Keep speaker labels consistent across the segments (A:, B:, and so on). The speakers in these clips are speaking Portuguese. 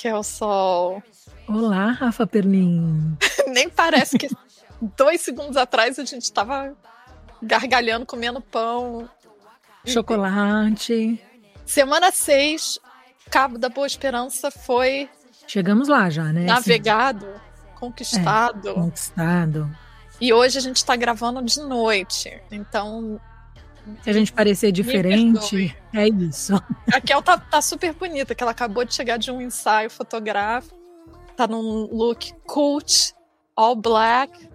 A: Raquel Sol.
B: Olá, Rafa Perlin.
A: Nem parece que dois segundos atrás a gente estava gargalhando, comendo pão.
B: Chocolate.
A: Semana 6, Cabo da Boa Esperança foi.
B: Chegamos lá já, né?
A: Navegado, conquistado.
B: É, conquistado.
A: E hoje a gente está gravando de noite. Então.
B: Se a gente parecer diferente, é isso.
A: A Raquel tá, tá super bonita, que ela acabou de chegar de um ensaio fotográfico. Tá num look cult, all black.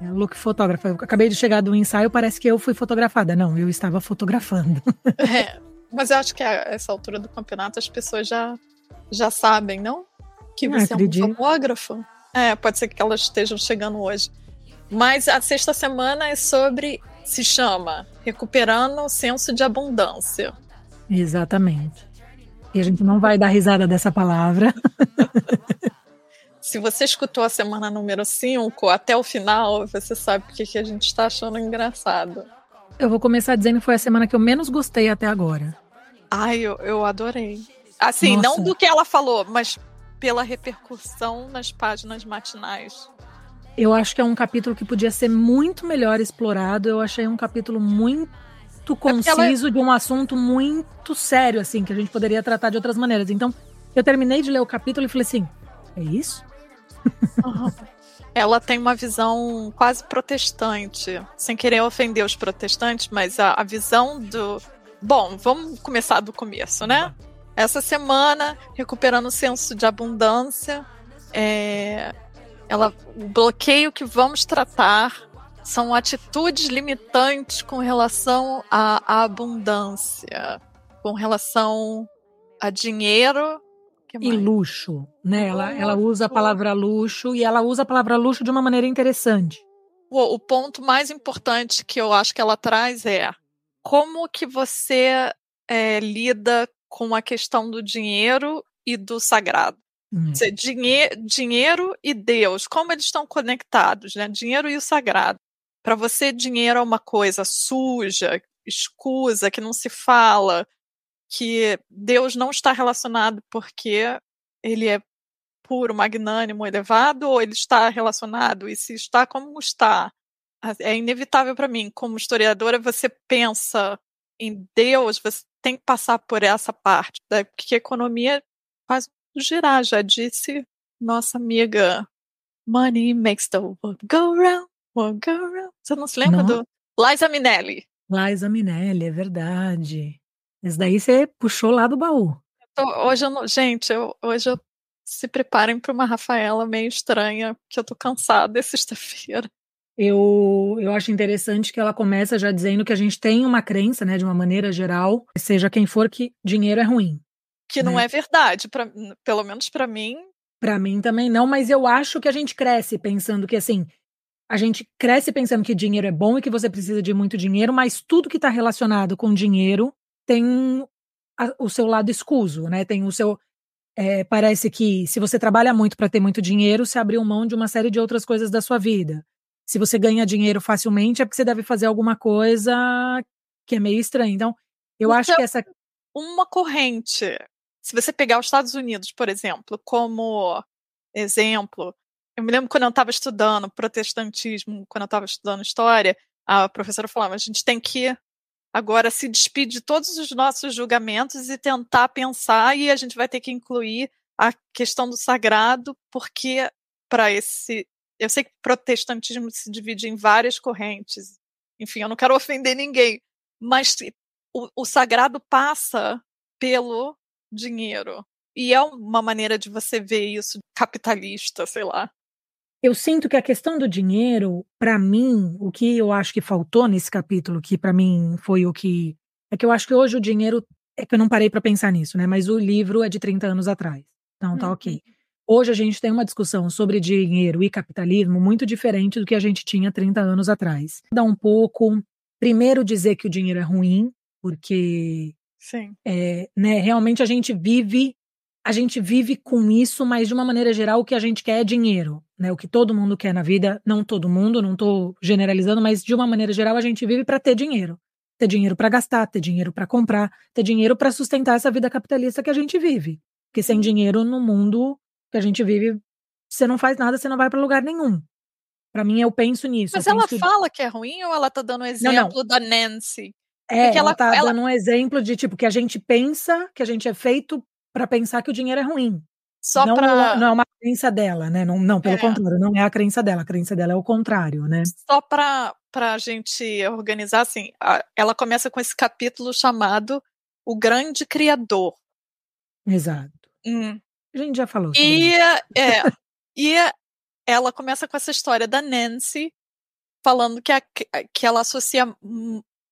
B: É, look fotógrafa. Eu acabei de chegar do ensaio, parece que eu fui fotografada. Não, eu estava fotografando.
A: É, mas eu acho que a essa altura do campeonato as pessoas já, já sabem, não? Que
B: Ah,
A: você é um fotógrafo. É, pode ser que elas estejam chegando hoje. Mas a sexta semana é sobre. Se chama Recuperando o Senso de Abundância.
B: Exatamente. E a gente não vai dar risada dessa palavra.
A: Se você escutou a semana número 5 até o final, você sabe o que, a gente está achando engraçado.
B: Eu vou começar dizendo que foi a semana que eu menos gostei até agora.
A: Ai, eu, eu adorei. Assim,
B: Nossa.
A: não do que ela falou, mas pela repercussão nas páginas matinais.
B: Eu acho que é um capítulo que podia ser muito melhor explorado. Eu achei um capítulo muito
A: ela-
B: conciso de um assunto muito sério, assim, que a gente poderia tratar de outras maneiras. Então, eu terminei de ler o capítulo e falei assim: é isso?
A: Ela tem uma visão quase protestante, sem querer ofender os protestantes, mas a, a visão do. Bom, vamos começar do começo, né? Essa semana, recuperando o senso de abundância, é, ela, o bloqueio que vamos tratar são atitudes limitantes com relação à, abundância, com relação a dinheiro.
B: E luxo, né? Ela, ela usa a palavra luxo e ela usa a palavra luxo de uma maneira interessante.
A: O, o ponto mais importante que eu acho que ela traz é como que você é, lida com a questão do dinheiro e do sagrado.
B: Hum.
A: Dizer, dinhe dinheiro e Deus, como eles estão conectados, né? Dinheiro e o sagrado. Para você, dinheiro é uma coisa suja, escusa, que não se fala, que Deus não está relacionado porque ele é puro, magnânimo, elevado, ou ele está relacionado? E se está, como está? É inevitável para mim, como historiadora, você pensa em Deus, você tem que passar por essa parte, né? porque economia faz girar, já disse nossa amiga Money makes the world go round, world go round. Você não se lembra
B: Não.
A: do Liza Minelli?
B: Liza Minelli, é verdade. Esse daí você puxou lá do baú.
A: Tô- hoje eu não, gente, eu, hoje eu se preparem para uma Rafaela meio estranha, porque eu tô cansada, é sexta-feira.
B: Eu, eu acho interessante que ela começa já dizendo que a gente tem uma crença, né, de uma maneira geral, seja quem for, que dinheiro é ruim.
A: Que não
B: Né?
A: é verdade, pra, pelo menos para mim.
B: Pra mim também não, mas eu acho que a gente cresce pensando que assim, a gente cresce pensando que dinheiro é bom e que você precisa de muito dinheiro, mas tudo que está relacionado com dinheiro tem a- o seu lado escuso, né? Tem o seu é, parece que se você trabalha muito para ter muito dinheiro, você abriu mão de uma série de outras coisas da sua vida. Se você ganha dinheiro facilmente, é porque você deve fazer alguma coisa que é meio estranha. Então, eu acho que essa
A: uma corrente. Se você pegar os Estados Unidos, por exemplo, como exemplo, eu me lembro quando eu estava estudando protestantismo, quando eu estava estudando história, a professora falava: a gente tem que agora se despedir de todos os nossos julgamentos e tentar pensar, e a gente vai ter que incluir a questão do sagrado, porque para esse. Eu sei que protestantismo se divide em várias correntes. Enfim, eu não quero ofender ninguém, mas o, o sagrado passa pelo dinheiro. E é uma maneira de você ver isso capitalista, sei lá.
B: Eu sinto que a questão do dinheiro, pra mim, o que eu acho que faltou nesse capítulo, que pra mim foi o que. É que eu acho que hoje o dinheiro. É que eu não parei pra pensar nisso, né? Mas o livro é de 30 anos atrás. Então tá
A: Uhum.
B: ok. Hoje a gente tem uma discussão sobre dinheiro e capitalismo muito diferente do que a gente tinha 30 anos atrás. Dá um pouco. Primeiro, dizer que o dinheiro é ruim, porque
A: Sim.
B: é, né, realmente a gente vive a gente vive com isso, mas de uma maneira geral o que a gente quer é dinheiro, né? O que todo mundo quer na vida, não todo mundo, não estou generalizando, mas de uma maneira geral a gente vive para ter dinheiro, ter dinheiro para gastar, ter dinheiro para comprar, ter dinheiro para sustentar essa vida capitalista que a gente vive. Porque sem dinheiro no mundo que a gente vive, você não faz nada, você não vai para lugar nenhum. Para mim, eu penso nisso.
A: Mas
B: ela
A: que... fala que é ruim ou ela tá dando um exemplo não, não. da Nancy?
B: É, Porque ela, ela tá ela... dando um exemplo de tipo que a gente pensa, que a gente é feito para pensar que o dinheiro é ruim. Só não, pra... não é uma crença dela, né? Não, não pelo é. contrário, não é a crença dela. A crença dela é o contrário, né?
A: Só para a gente organizar, assim, ela começa com esse capítulo chamado O Grande Criador.
B: Exato.
A: Hum.
B: A gente já falou.
A: E, é, e ela começa com essa história da Nancy falando que, a, que ela associa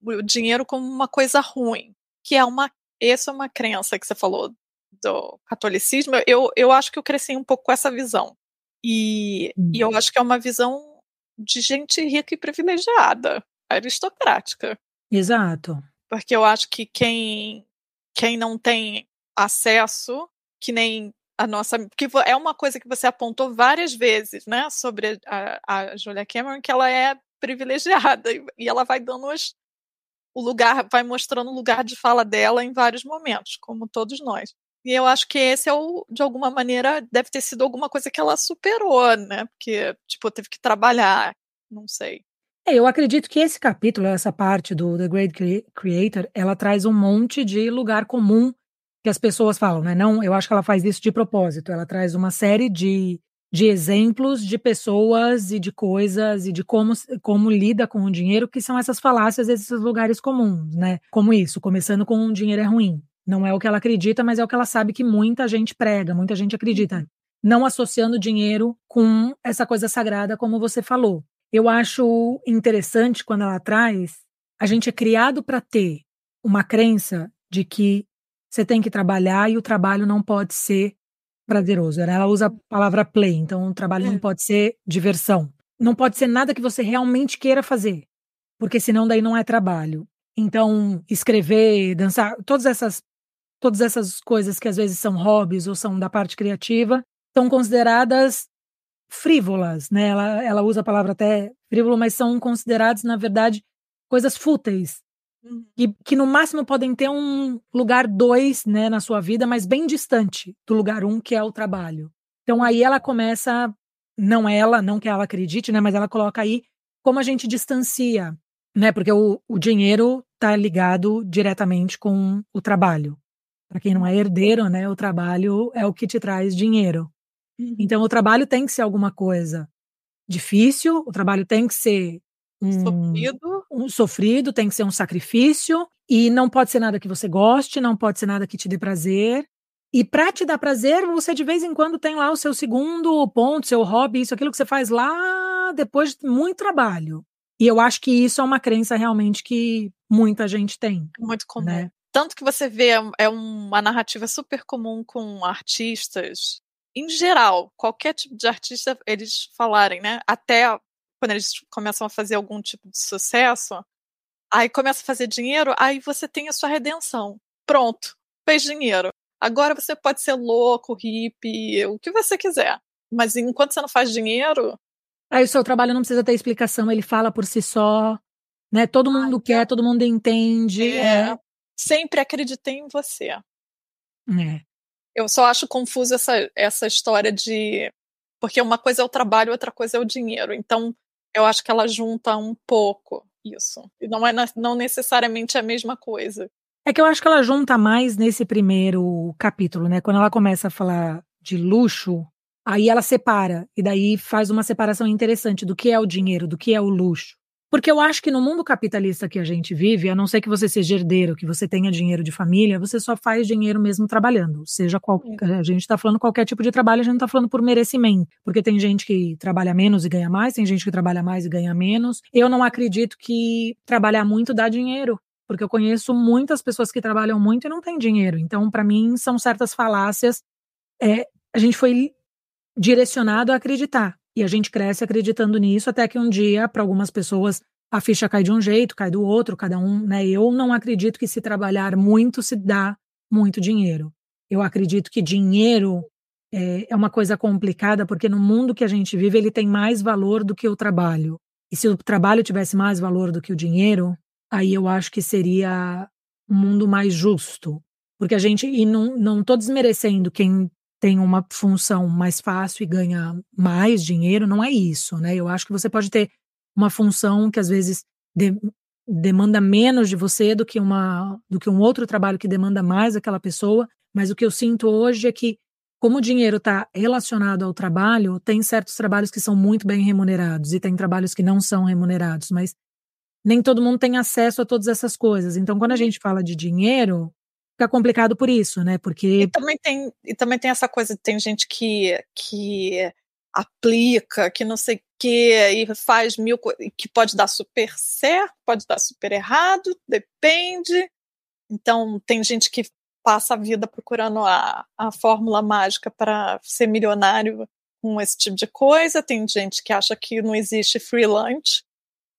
A: o dinheiro como uma coisa ruim, que é uma essa é uma crença que você falou do catolicismo. Eu, eu acho que eu cresci um pouco com essa visão. E, hum. e eu acho que é uma visão de gente rica e privilegiada, aristocrática.
B: Exato.
A: Porque eu acho que quem, quem não tem acesso, que nem a nossa. que é uma coisa que você apontou várias vezes, né, sobre a, a Julia Cameron, que ela é privilegiada e, e ela vai dando as, o lugar, vai mostrando o lugar de fala dela em vários momentos, como todos nós. E eu acho que esse é o, de alguma maneira, deve ter sido alguma coisa que ela superou, né? Porque, tipo, teve que trabalhar, não sei.
B: É, eu acredito que esse capítulo, essa parte do The Great Creator, ela traz um monte de lugar comum que as pessoas falam, né? Não, eu acho que ela faz isso de propósito. Ela traz uma série de, de exemplos de pessoas e de coisas e de como, como lida com o dinheiro, que são essas falácias, esses lugares comuns, né? Como isso, começando com o dinheiro é ruim. Não é o que ela acredita, mas é o que ela sabe que muita gente prega, muita gente acredita. Uhum. Não associando dinheiro com essa coisa sagrada, como você falou. Eu acho interessante quando ela traz, a gente é criado para ter uma crença de que você tem que trabalhar e o trabalho não pode ser prazeroso. Né? Ela usa a palavra play, então o trabalho é. não pode ser diversão. Não pode ser nada que você realmente queira fazer, porque senão daí não é trabalho. Então, escrever, dançar, todas essas todas essas coisas que às vezes são hobbies ou são da parte criativa, são consideradas frívolas, né? Ela, ela usa a palavra até frívolo, mas são consideradas, na verdade, coisas fúteis. Que, que no máximo podem ter um lugar dois, né, na sua vida, mas bem distante do lugar um, que é o trabalho. Então aí ela começa, não ela, não que ela acredite, né, mas ela coloca aí como a gente distancia, né, porque o, o dinheiro está ligado diretamente com o trabalho. Para quem não é herdeiro, né, o trabalho é o que te traz dinheiro. Uhum. Então o trabalho tem que ser alguma coisa difícil, o trabalho tem que ser
A: um sofrido.
B: Um sofrido, tem que ser um sacrifício. E não pode ser nada que você goste, não pode ser nada que te dê prazer. E para te dar prazer, você de vez em quando tem lá o seu segundo ponto, seu hobby, isso, aquilo que você faz lá depois de muito trabalho. E eu acho que isso é uma crença realmente que muita gente tem.
A: Muito comum. Né? Tanto que você vê, é uma narrativa super comum com artistas, em geral, qualquer tipo de artista, eles falarem, né? Até quando eles começam a fazer algum tipo de sucesso, aí começa a fazer dinheiro, aí você tem a sua redenção. Pronto, fez dinheiro. Agora você pode ser louco, hippie, o que você quiser. Mas enquanto você não faz dinheiro.
B: Aí o seu trabalho não precisa ter explicação, ele fala por si só. Né? Todo mundo quer, todo mundo entende. É.
A: é. Sempre acreditei em você.
B: É.
A: Eu só acho confuso essa, essa história de. Porque uma coisa é o trabalho, outra coisa é o dinheiro. Então, eu acho que ela junta um pouco isso. E não é não necessariamente a mesma coisa.
B: É que eu acho que ela junta mais nesse primeiro capítulo, né? Quando ela começa a falar de luxo, aí ela separa, e daí faz uma separação interessante do que é o dinheiro, do que é o luxo. Porque eu acho que no mundo capitalista que a gente vive, a não ser que você seja herdeiro, que você tenha dinheiro de família, você só faz dinheiro mesmo trabalhando. Seja qual. A gente está falando qualquer tipo de trabalho, a gente não está falando por merecimento. Porque tem gente que trabalha menos e ganha mais, tem gente que trabalha mais e ganha menos. Eu não acredito que trabalhar muito dá dinheiro. Porque eu conheço muitas pessoas que trabalham muito e não têm dinheiro. Então, para mim, são certas falácias. É, a gente foi direcionado a acreditar. E a gente cresce acreditando nisso até que um dia, para algumas pessoas, a ficha cai de um jeito, cai do outro, cada um, né? Eu não acredito que se trabalhar muito se dá muito dinheiro. Eu acredito que dinheiro é, é uma coisa complicada porque no mundo que a gente vive ele tem mais valor do que o trabalho. E se o trabalho tivesse mais valor do que o dinheiro, aí eu acho que seria um mundo mais justo. Porque a gente, e não, não desmerecendo quem tem uma função mais fácil e ganha mais dinheiro, não é isso, né? Eu acho que você pode ter uma função que às vezes de, demanda menos de você do que uma do que um outro trabalho que demanda mais aquela pessoa, mas o que eu sinto hoje é que como o dinheiro está relacionado ao trabalho, tem certos trabalhos que são muito bem remunerados e tem trabalhos que não são remunerados, mas nem todo mundo tem acesso a todas essas coisas. Então, quando a gente fala de dinheiro, fica complicado por isso, né? Porque
A: e também tem e também tem essa coisa, tem gente que que aplica, que não sei o que, e faz mil coisas, que pode dar super certo, pode dar super errado, depende. Então, tem gente que passa a vida procurando a, a fórmula mágica para ser milionário com esse tipo de coisa. Tem gente que acha que não existe free lunch,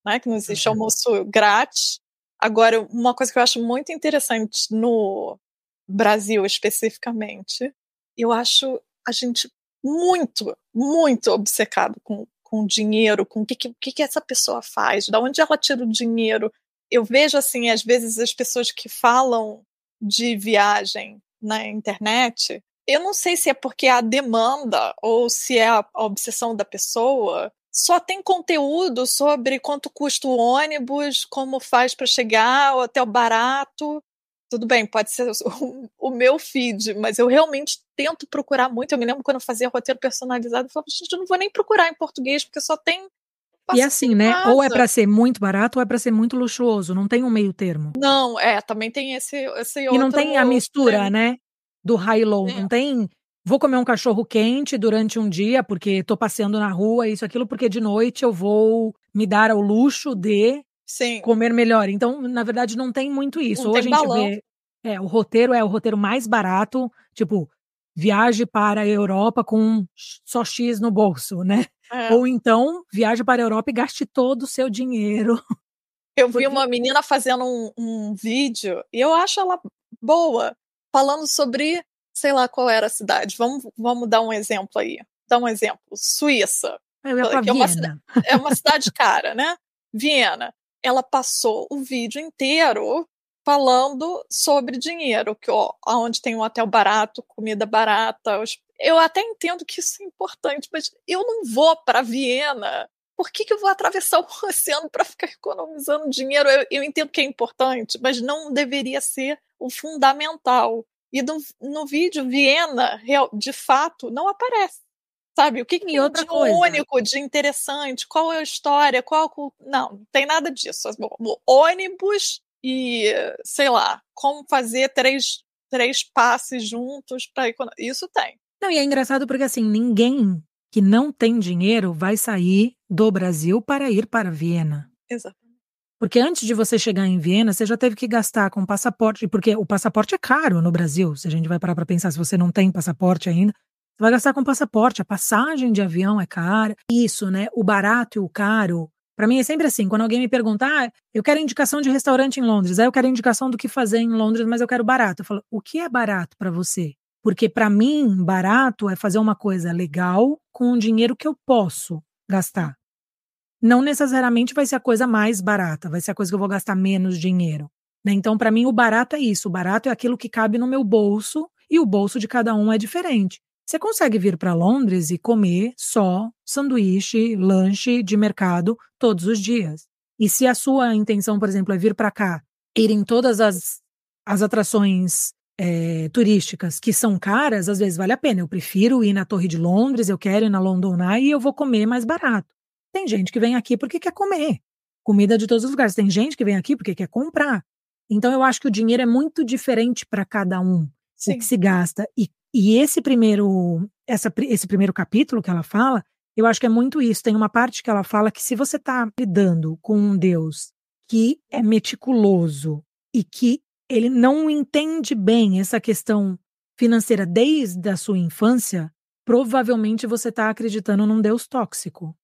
A: né, que não existe uhum. almoço grátis. Agora, uma coisa que eu acho muito interessante no Brasil especificamente, eu acho a gente muito, muito obcecado com, com dinheiro, com o que, que, que essa pessoa faz, da onde ela tira o dinheiro. Eu vejo, assim, às vezes as pessoas que falam de viagem na internet, eu não sei se é porque é a demanda ou se é a obsessão da pessoa. Só tem conteúdo sobre quanto custa o ônibus, como faz para chegar, o hotel barato. Tudo bem, pode ser o, o, meu feed, mas eu realmente tento procurar muito. Eu me lembro quando eu fazia roteiro personalizado, eu falava, gente, eu não vou nem procurar em português, porque só tem
B: e assim, né? Casa. Ou é para ser muito barato ou é para ser muito luxuoso. Não tem um meio termo.
A: Não, é, também tem esse, esse
B: E não tem a mistura, né? Do high low. É. Não tem. Vou comer um cachorro quente durante um dia, porque tô passeando na rua, isso, aquilo, porque de noite eu vou me dar ao luxo de
A: Sim.
B: comer melhor. Então, na verdade, não tem muito isso. Não ou a gente balão. vê. É, o roteiro é o roteiro mais barato, tipo, viaje para a Europa com só X no bolso, né? É. Ou então, viaje para a Europa e gaste todo o seu dinheiro.
A: Eu vi uma menina fazendo um, um vídeo e eu acho ela boa, falando sobre, sei lá qual era a cidade. Vamos, vamos dar um exemplo aí. Dar um exemplo. Suíça.
B: Eu ia é,
A: uma, é uma cidade cara, né? Viena. Ela passou o vídeo inteiro falando sobre dinheiro, que ó, onde tem um hotel barato, comida barata. Eu até entendo que isso é importante, mas eu não vou para Viena. Por que, que eu vou atravessar o oceano para ficar economizando dinheiro? Eu, eu, entendo que é importante, mas não deveria ser o fundamental. E no, no vídeo, Viena, de fato, não aparece. Sabe? O que, que
B: outra
A: de
B: coisa.
A: único, de interessante? Qual é a história? Qual. Não, não tem nada disso. O ônibus e, sei lá, como fazer três, três passes juntos para Isso tem.
B: Não, e é engraçado porque assim, ninguém que não tem dinheiro vai sair do Brasil para ir para Viena.
A: Exato.
B: Porque antes de você chegar em Viena, você já teve que gastar com passaporte, porque o passaporte é caro no Brasil. Se a gente vai parar para pensar, se você não tem passaporte ainda, você vai gastar com passaporte, a passagem de avião é cara. Isso, né? O barato e o caro para mim é sempre assim, quando alguém me pergunta, ah, eu quero indicação de restaurante em Londres, aí eu quero indicação do que fazer em Londres, mas eu quero barato. Eu falo, o que é barato para você? Porque para mim, barato é fazer uma coisa legal com o dinheiro que eu posso gastar. Não necessariamente vai ser a coisa mais barata, vai ser a coisa que eu vou gastar menos dinheiro. Né? Então, para mim, o barato é isso. O barato é aquilo que cabe no meu bolso e o bolso de cada um é diferente. Você consegue vir para Londres e comer só sanduíche, lanche de mercado todos os dias. E se a sua intenção, por exemplo, é vir para cá, ir em todas as, as atrações é, turísticas que são caras, às vezes vale a pena. Eu prefiro ir na Torre de Londres, eu quero ir na London Eye e eu vou comer mais barato. Tem gente que vem aqui porque quer comer comida de todos os lugares. Tem gente que vem aqui porque quer comprar. Então eu acho que o dinheiro é muito diferente para cada um, Sim. o que se gasta. E e esse primeiro, essa, esse primeiro capítulo que ela fala, eu acho que é muito isso. Tem uma parte que ela fala que se você está lidando com um Deus que é meticuloso e que ele não entende bem essa questão financeira desde a sua infância, provavelmente você está acreditando num Deus tóxico.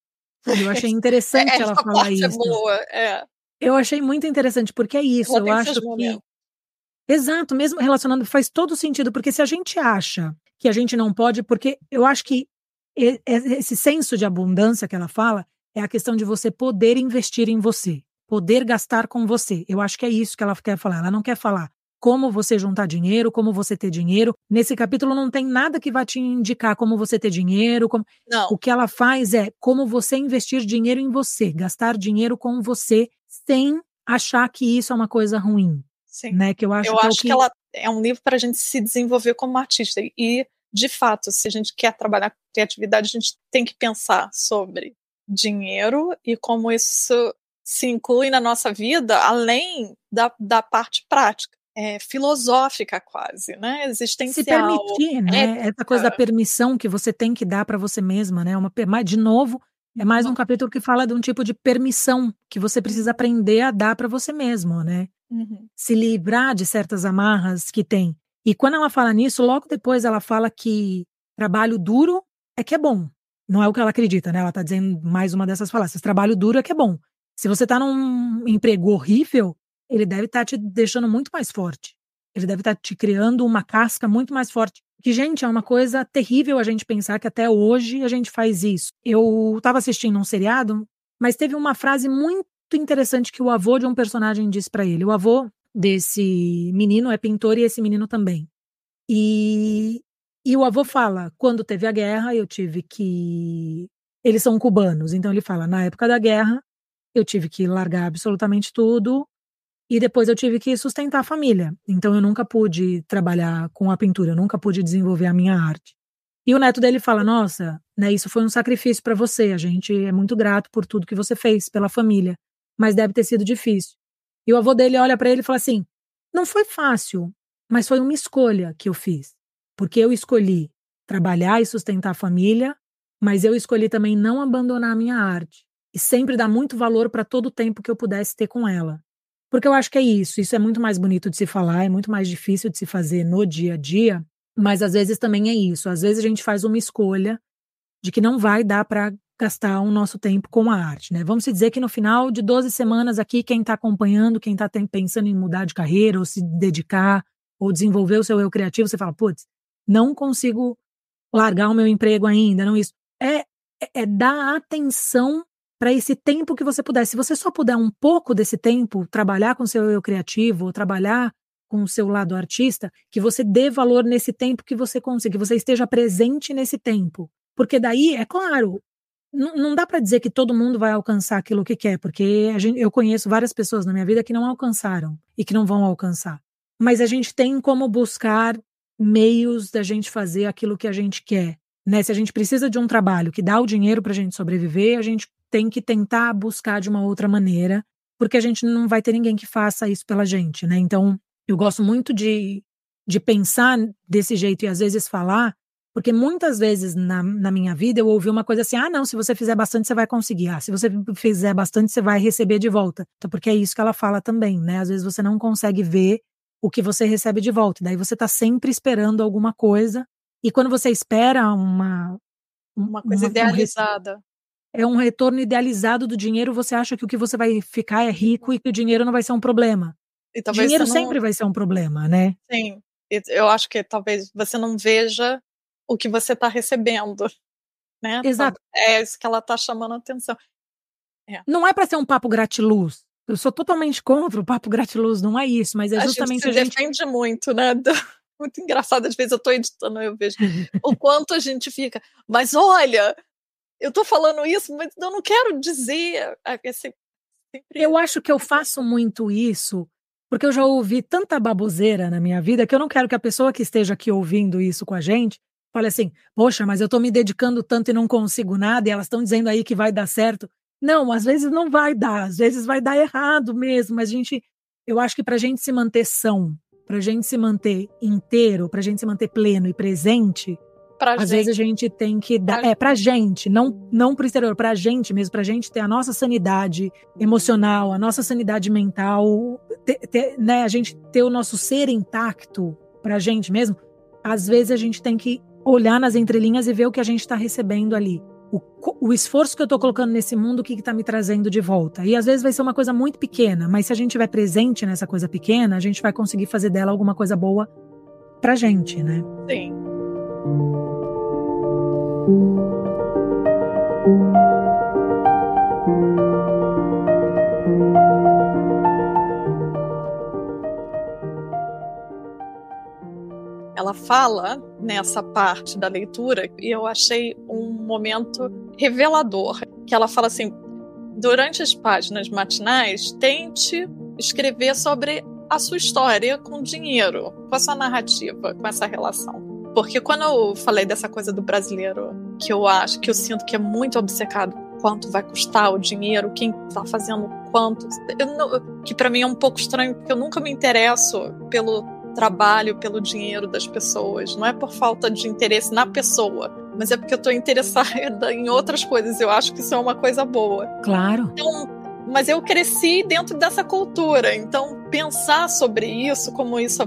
B: Eu achei interessante ela falar é isso.
A: Boa, é.
B: Eu achei muito interessante, porque é isso. eu acho que Exato, mesmo relacionando, faz todo sentido, porque se a gente acha que a gente não pode, porque eu acho que esse senso de abundância que ela fala é a questão de você poder investir em você, poder gastar com você. Eu acho que é isso que ela quer falar. Ela não quer falar como você juntar dinheiro, como você ter dinheiro. Nesse capítulo não tem nada que vá te indicar como você ter dinheiro. Como...
A: Não.
B: O que ela faz é como você investir dinheiro em você, gastar dinheiro com você, sem achar que isso é uma coisa ruim.
A: Sim.
B: Né? Que eu acho,
A: eu
B: que, é
A: acho que... que ela é um livro para a gente se desenvolver como artista. E, de fato, se a gente quer trabalhar com criatividade, a gente tem que pensar sobre dinheiro e como isso se inclui na nossa vida, além da, da parte prática é, filosófica quase, né? Existencial.
B: Se permitir, né? Ética. Essa coisa da permissão que você tem que dar para você mesma, né? Uma, de novo, é mais um capítulo que fala de um tipo de permissão que você precisa aprender a dar para você mesmo, né?
A: Uhum.
B: Se livrar de certas amarras que tem. E quando ela fala nisso, logo depois ela fala que trabalho duro é que é bom. Não é o que ela acredita, né? Ela tá dizendo mais uma dessas falácias. Trabalho duro é que é bom. Se você tá num emprego horrível, ele deve estar tá te deixando muito mais forte. Ele deve estar tá te criando uma casca muito mais forte. Que, gente, é uma coisa terrível a gente pensar que até hoje a gente faz isso. Eu estava assistindo um seriado, mas teve uma frase muito interessante que o avô de um personagem disse para ele. O avô desse menino é pintor e esse menino também. E, e o avô fala: quando teve a guerra, eu tive que. Eles são cubanos, então ele fala: na época da guerra, eu tive que largar absolutamente tudo e depois eu tive que sustentar a família. Então eu nunca pude trabalhar com a pintura, eu nunca pude desenvolver a minha arte. E o neto dele fala: "Nossa, né, isso foi um sacrifício para você. A gente é muito grato por tudo que você fez pela família, mas deve ter sido difícil". E o avô dele olha para ele e fala assim: "Não foi fácil, mas foi uma escolha que eu fiz, porque eu escolhi trabalhar e sustentar a família, mas eu escolhi também não abandonar a minha arte e sempre dar muito valor para todo o tempo que eu pudesse ter com ela. Porque eu acho que é isso, isso é muito mais bonito de se falar, é muito mais difícil de se fazer no dia a dia, mas às vezes também é isso. Às vezes a gente faz uma escolha de que não vai dar para gastar o nosso tempo com a arte, né? Vamos dizer que no final de 12 semanas aqui, quem está acompanhando, quem está pensando em mudar de carreira ou se dedicar ou desenvolver o seu eu criativo, você fala, putz, não consigo largar o meu emprego ainda, não isso. É, é, é dar atenção para esse tempo que você puder. Se você só puder um pouco desse tempo trabalhar com seu eu criativo, ou trabalhar com o seu lado artista, que você dê valor nesse tempo que você consiga, que você esteja presente nesse tempo. Porque daí, é claro, não, não dá para dizer que todo mundo vai alcançar aquilo que quer, porque gente, eu conheço várias pessoas na minha vida que não alcançaram e que não vão alcançar. Mas a gente tem como buscar meios da gente fazer aquilo que a gente quer. Né? Se a gente precisa de um trabalho que dá o dinheiro para a gente sobreviver, a gente tem que tentar buscar de uma outra maneira, porque a gente não vai ter ninguém que faça isso pela gente, né? Então, eu gosto muito de, de pensar desse jeito e às vezes falar, porque muitas vezes na, na minha vida eu ouvi uma coisa assim: ah, não, se você fizer bastante, você vai conseguir. Ah, se você fizer bastante, você vai receber de volta. Então, porque é isso que ela fala também, né? Às vezes você não consegue ver o que você recebe de volta. Daí você está sempre esperando alguma coisa. E quando você espera uma.
A: Uma coisa uma, idealizada.
B: É um retorno idealizado do dinheiro, você acha que o que você vai ficar é rico e que o dinheiro não vai ser um problema. dinheiro não... sempre vai ser um problema, né?
A: Sim. Eu acho que talvez você não veja o que você está recebendo. Né?
B: Exato.
A: É isso que ela está chamando a atenção.
B: É. Não é para ser um papo gratiluz. Eu sou totalmente contra o papo gratiluz, não é isso, mas é justamente
A: a gente, a gente... defende muito, né? Muito engraçado, às vezes eu estou editando, eu vejo o quanto a gente fica. Mas olha, eu tô falando isso, mas eu não quero dizer. Esse,
B: Eu acho que eu faço muito isso porque eu já ouvi tanta baboseira na minha vida que eu não quero que a pessoa que esteja aqui ouvindo isso com a gente fale assim: poxa, mas eu tô me dedicando tanto e não consigo nada, e elas estão dizendo aí que vai dar certo. Não, às vezes não vai dar, às vezes vai dar errado mesmo. Mas a gente, eu acho que para a gente se manter são, para a gente se manter inteiro, para a gente se manter pleno e presente,
A: Pra
B: Às
A: gente.
B: vezes a gente tem que dar. Pra é, pra gente, não, não pro exterior, pra gente mesmo, pra gente ter a nossa sanidade emocional, a nossa sanidade mental, ter, ter, né, a gente ter o nosso ser intacto pra gente mesmo. Às vezes a gente tem que olhar nas entrelinhas e ver o que a gente está recebendo ali. O, o, esforço que eu estou colocando nesse mundo, o que está me trazendo de volta. E às vezes vai ser uma coisa muito pequena, mas se a gente estiver presente nessa coisa pequena, a gente vai conseguir fazer dela alguma coisa boa pra gente, né?
A: Sim. Ela fala nessa parte da leitura e eu achei um momento revelador, que ela fala assim: durante as páginas matinais, tente escrever sobre a sua história com dinheiro, com a sua narrativa, com essa relação. Porque quando eu falei dessa coisa do brasileiro, que eu acho, que eu sinto que é muito obcecado quanto vai custar o dinheiro, quem está fazendo quanto, não, que para mim é um pouco estranho, porque eu nunca me interesso pelo trabalho, pelo dinheiro das pessoas. Não é por falta de interesse na pessoa, mas é porque eu estou interessada em outras coisas. Eu acho que isso é uma coisa boa.
B: Claro.
A: Então, mas eu cresci dentro dessa cultura, então pensar sobre isso, como isso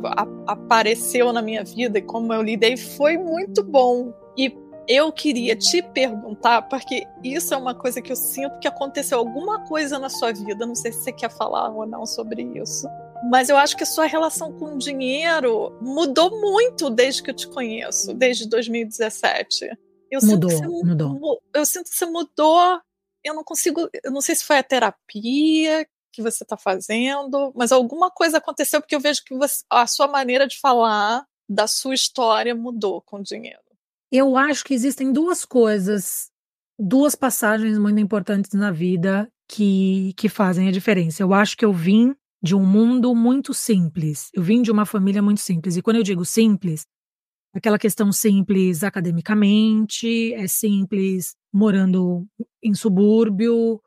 A: apareceu na minha vida e como eu lidei, foi muito bom. E eu queria te perguntar, porque isso é uma coisa que eu sinto que aconteceu alguma coisa na sua vida, não sei se você quer falar ou não sobre isso. Mas eu acho que a sua relação com o dinheiro mudou muito desde que eu te conheço, desde 2017. Eu
B: mudou, sinto você, mudou.
A: Eu sinto que você mudou. Eu não consigo. Eu não sei se foi a terapia que você está fazendo, mas alguma coisa aconteceu porque eu vejo que você, a sua maneira de falar da sua história mudou com o dinheiro.
B: Eu acho que existem duas coisas, duas passagens muito importantes na vida que, que fazem a diferença. Eu acho que eu vim de um mundo muito simples. Eu vim de uma família muito simples. E quando eu digo simples, aquela questão simples academicamente, é simples morando em subúrbio,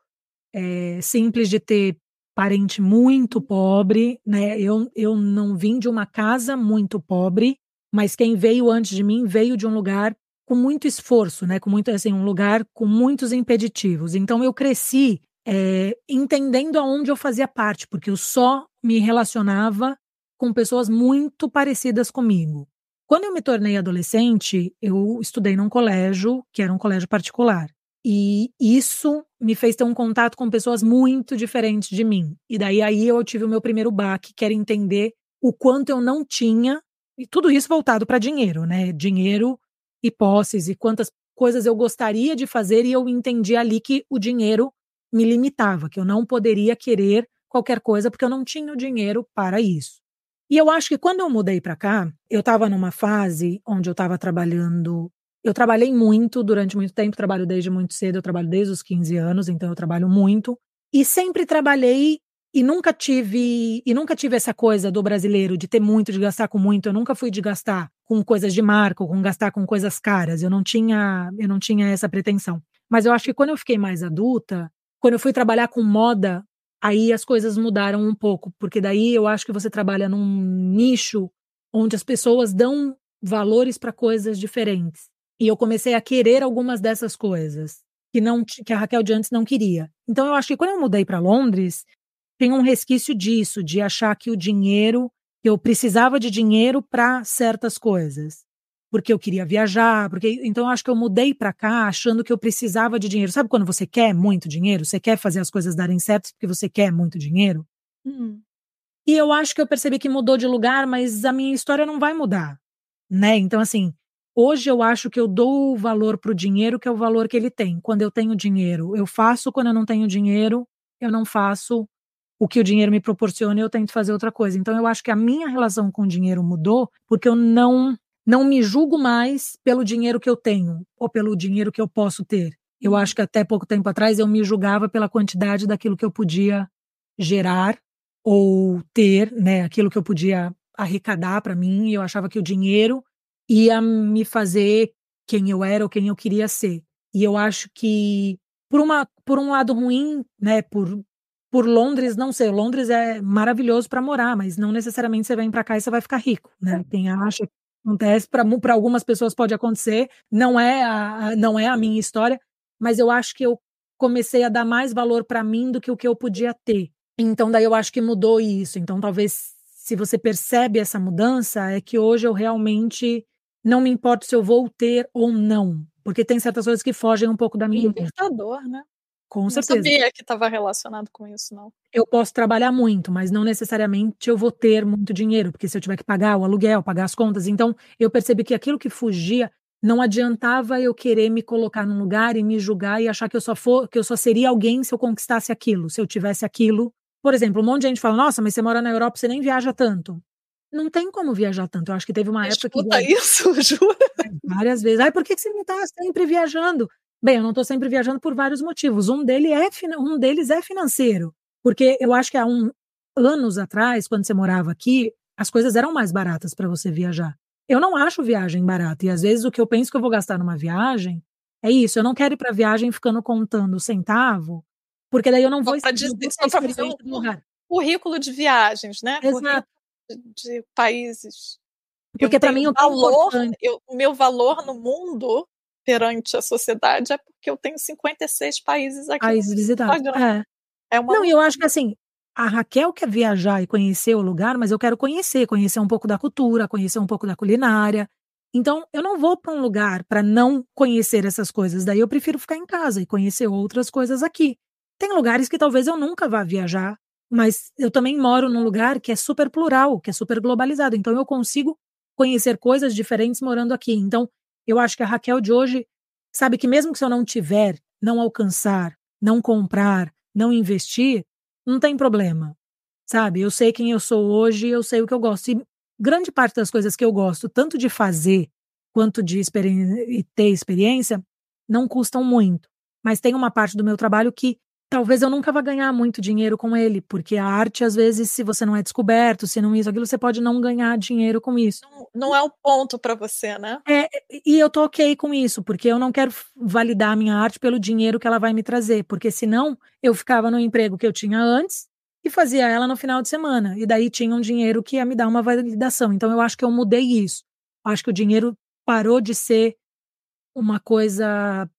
B: é simples de ter parente muito pobre, né? Eu, eu não vim de uma casa muito pobre, mas quem veio antes de mim veio de um lugar com muito esforço, né? Com muito assim, um lugar com muitos impeditivos. Então eu cresci é, entendendo aonde eu fazia parte, porque eu só me relacionava com pessoas muito parecidas comigo. Quando eu me tornei adolescente, eu estudei num colégio que era um colégio particular. E isso me fez ter um contato com pessoas muito diferentes de mim. E daí aí eu tive o meu primeiro baque, que era entender o quanto eu não tinha e tudo isso voltado para dinheiro, né? Dinheiro e posses e quantas coisas eu gostaria de fazer e eu entendi ali que o dinheiro me limitava, que eu não poderia querer qualquer coisa porque eu não tinha o dinheiro para isso. E eu acho que quando eu mudei para cá, eu estava numa fase onde eu estava trabalhando. Eu trabalhei muito durante muito tempo, trabalho desde muito cedo, eu trabalho desde os 15 anos, então eu trabalho muito. E sempre trabalhei e nunca tive e nunca tive essa coisa do brasileiro de ter muito, de gastar com muito. Eu nunca fui de gastar com coisas de marca, com gastar com coisas caras. Eu não tinha, eu não tinha essa pretensão. Mas eu acho que quando eu fiquei mais adulta, quando eu fui trabalhar com moda, aí as coisas mudaram um pouco, porque daí eu acho que você trabalha num nicho onde as pessoas dão valores para coisas diferentes. E eu comecei a querer algumas dessas coisas que não que a Raquel de antes não queria. Então eu acho que quando eu mudei para Londres, tem um resquício disso, de achar que o dinheiro, eu precisava de dinheiro para certas coisas. Porque eu queria viajar, porque então acho que eu mudei para cá achando que eu precisava de dinheiro. Sabe quando você quer muito dinheiro? Você quer fazer as coisas darem certo porque você quer muito dinheiro?
A: Hum.
B: E eu acho que eu percebi que mudou de lugar, mas a minha história não vai mudar, né? Então assim, hoje eu acho que eu dou o valor pro dinheiro que é o valor que ele tem. Quando eu tenho dinheiro, eu faço, quando eu não tenho dinheiro, eu não faço o que o dinheiro me proporciona e eu tento fazer outra coisa. Então eu acho que a minha relação com o dinheiro mudou porque eu não não me julgo mais pelo dinheiro que eu tenho ou pelo dinheiro que eu posso ter. Eu acho que até pouco tempo atrás eu me julgava pela quantidade daquilo que eu podia gerar ou ter, né, aquilo que eu podia arrecadar para mim, eu achava que o dinheiro ia me fazer quem eu era ou quem eu queria ser. E eu acho que por uma por um lado ruim, né, por por Londres, não sei, Londres é maravilhoso para morar, mas não necessariamente você vem para cá e você vai ficar rico, né? É. Quem acha que acontece para algumas pessoas pode acontecer, não é a, não é a minha história, mas eu acho que eu comecei a dar mais valor para mim do que o que eu podia ter. Então daí eu acho que mudou isso. Então talvez se você percebe essa mudança é que hoje eu realmente não me importo se eu vou ter ou não, porque tem certas coisas que fogem um pouco da minha.
A: Libertador, né?
B: Com
A: não
B: certeza.
A: Sabia que estava relacionado com isso, não.
B: Eu posso trabalhar muito, mas não necessariamente eu vou ter muito dinheiro, porque se eu tiver que pagar o aluguel, pagar as contas, então eu percebi que aquilo que fugia não adiantava eu querer me colocar num lugar e me julgar e achar que eu só for, que eu só seria alguém se eu conquistasse aquilo, se eu tivesse aquilo. Por exemplo, um monte de gente fala: "Nossa, mas você mora na Europa, você nem viaja tanto". não tem como viajar tanto. Eu acho que teve uma época que.
A: Escuta isso, jura?
B: Várias vezes. Ai, por que você não está sempre viajando? Bem, eu não estou sempre viajando por vários motivos. Um, dele é, um deles é financeiro. Porque eu acho que há um, anos atrás, quando você morava aqui, as coisas eram mais baratas para você viajar. Eu não acho viagem barata. E às vezes o que eu penso que eu vou gastar numa viagem é isso. Eu não quero ir para viagem ficando contando centavo, porque daí eu não vou.
A: Para fazer um currículo de viagens, né?
B: Exato.
A: De, de países.
B: Porque para mim o
A: valor, eu, o meu valor no mundo perante a sociedade é porque eu tenho 56 países aqui.
B: Países visitados. É. é uma... Não, e eu acho que assim, a Raquel quer viajar e conhecer o lugar, mas eu quero conhecer, conhecer um pouco da cultura, conhecer um pouco da culinária. Então, eu não vou para um lugar para não conhecer essas coisas. Daí eu prefiro ficar em casa e conhecer outras coisas aqui. Tem lugares que talvez eu nunca vá viajar, mas eu também moro num lugar que é super plural, que é super globalizado. Então, eu consigo conhecer coisas diferentes morando aqui. Então, eu acho que a Raquel de hoje sabe que mesmo que se eu não tiver, não alcançar, não comprar, não investir, não tem problema, sabe? Eu sei quem eu sou hoje, eu sei o que eu gosto. E grande parte das coisas que eu gosto, tanto de fazer quanto de experi ter experiência, não custam muito. Mas tem uma parte do meu trabalho que talvez eu nunca vá ganhar muito dinheiro com ele, porque a arte, às vezes, se você não é descoberto, se não isso, aquilo, você pode não ganhar dinheiro com isso.
A: Não, não é o ponto para você, né?
B: É, e eu tô ok com isso, porque eu não quero validar a minha arte pelo dinheiro que ela vai me trazer, porque senão eu ficava no emprego que eu tinha antes e fazia ela no final de semana, e daí tinha um dinheiro que ia me dar uma validação. Então eu acho que eu mudei isso. Eu acho que o dinheiro parou de ser uma coisa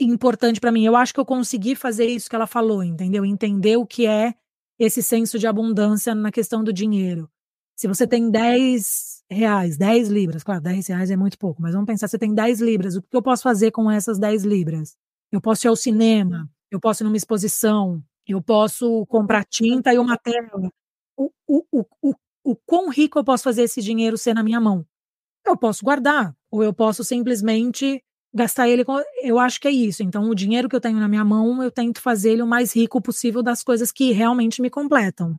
B: importante para mim. Eu acho que eu consegui fazer isso que ela falou, entendeu? Entender o que é esse senso de abundância na questão do dinheiro. Se você tem 10 reais, 10 libras, claro, 10 reais é muito pouco, mas vamos pensar, você tem 10 libras, o que eu posso fazer com essas 10 libras? Eu posso ir ao cinema, eu posso ir numa exposição, eu posso comprar tinta e uma tela. O, o, o, o, o quão rico eu posso fazer esse dinheiro ser na minha mão? Eu posso guardar, ou eu posso simplesmente gastar ele com. Eu acho que é isso. Então, o dinheiro que eu tenho na minha mão, eu tento fazer ele o mais rico possível das coisas que realmente me completam.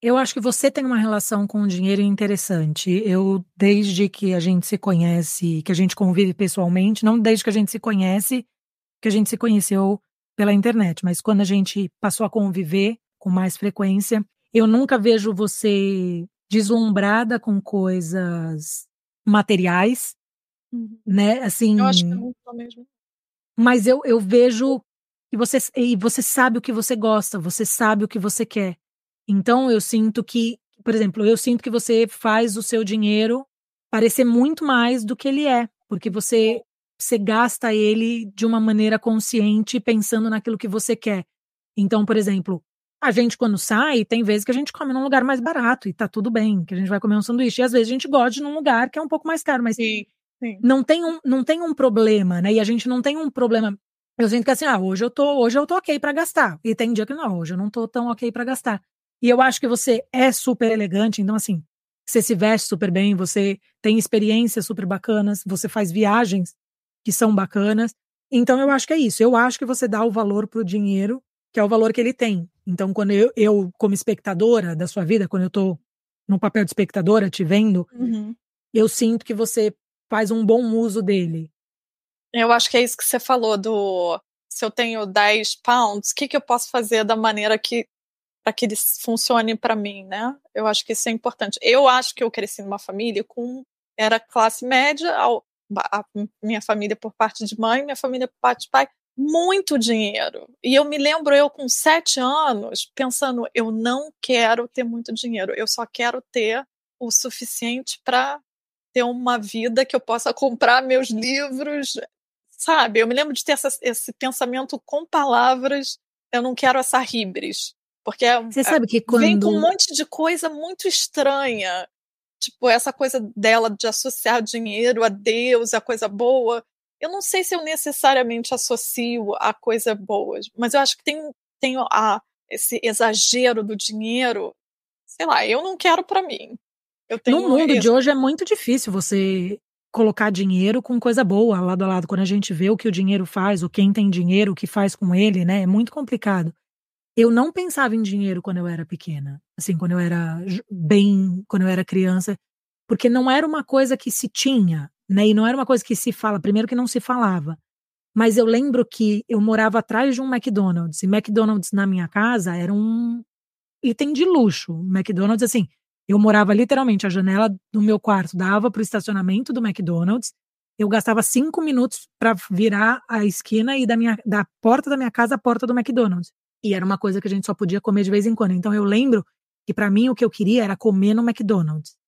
B: Eu acho que você tem uma relação com o dinheiro interessante. Eu, desde que a gente se conhece, que a gente convive pessoalmente, não desde que a gente se conhece, que a gente se conheceu pela internet, mas quando a gente passou a conviver com mais frequência, eu nunca vejo você deslumbrada com coisas materiais,
A: Uhum.
B: Né, assim.
A: Eu acho que não sou mesmo.
B: Mas eu, eu vejo que você e você sabe o que você gosta, você sabe o que você quer. Então eu sinto que, por exemplo, eu sinto que você faz o seu dinheiro parecer muito mais do que ele é, porque você você gasta ele de uma maneira consciente, pensando naquilo que você quer. Então, por exemplo, a gente quando sai, tem vezes que a gente come num lugar mais barato e tá tudo bem, que a gente vai comer um sanduíche, e às vezes a gente gosta de num lugar que é um pouco mais caro, mas
A: Sim. Sim.
B: Não tem um, não tem um problema, né? E a gente não tem um problema. Eu sinto que assim, ah, hoje eu tô, hoje eu tô ok para gastar. E tem dia que não, hoje eu não tô tão ok para gastar. E eu acho que você é super elegante, então assim, você se veste super bem, você tem experiências super bacanas, você faz viagens que são bacanas. Então eu acho que é isso. Eu acho que você dá o valor pro dinheiro, que é o valor que ele tem. Então quando eu, eu como espectadora da sua vida, quando eu tô no papel de espectadora te vendo,
A: uhum.
B: eu sinto que você faz um bom uso dele.
A: Eu acho que é isso que você falou do se eu tenho 10 pounds, o que, que eu posso fazer da maneira que para que eles funcionem para mim, né? Eu acho que isso é importante. Eu acho que eu cresci numa família com era classe média, a, minha família por parte de mãe, minha família por parte de pai, muito dinheiro. E eu me lembro eu com sete anos pensando, eu não quero ter muito dinheiro, eu só quero ter o suficiente para ter uma vida que eu possa comprar meus livros, sabe? Eu me lembro de ter essa, esse pensamento com palavras. Eu não quero essa ribres. Porque é
B: Você sabe que quando...
A: vem com um monte de coisa muito estranha. Tipo, essa coisa dela de associar dinheiro a Deus, a coisa boa. Eu não sei se eu necessariamente associo a coisas boas, mas eu acho que tem, tem a, esse exagero do dinheiro. Sei lá, eu não quero para mim
B: no mundo de hoje é muito difícil você colocar dinheiro com coisa boa lado a lado. Quando a gente vê o que o dinheiro faz, ou quem tem dinheiro, o que faz com ele, né? É muito complicado. eu não pensava em dinheiro quando eu era pequena, assim, quando eu era bem, quando eu era criança, porque não era uma coisa que se tinha, né? E não era uma coisa que se fala, primeiro que não se falava. Mas eu lembro que eu morava atrás de um McDonald's, e McDonald's na minha casa era um item de luxo. McDonald's, assim, eu morava literalmente, a janela do meu quarto dava para o estacionamento do McDonald's. Eu gastava cinco minutos para virar a esquina e da, minha, da porta da minha casa à porta do McDonald's. E era uma coisa que a gente só podia comer de vez em quando. Então eu lembro que para mim o que eu queria era comer no McDonald's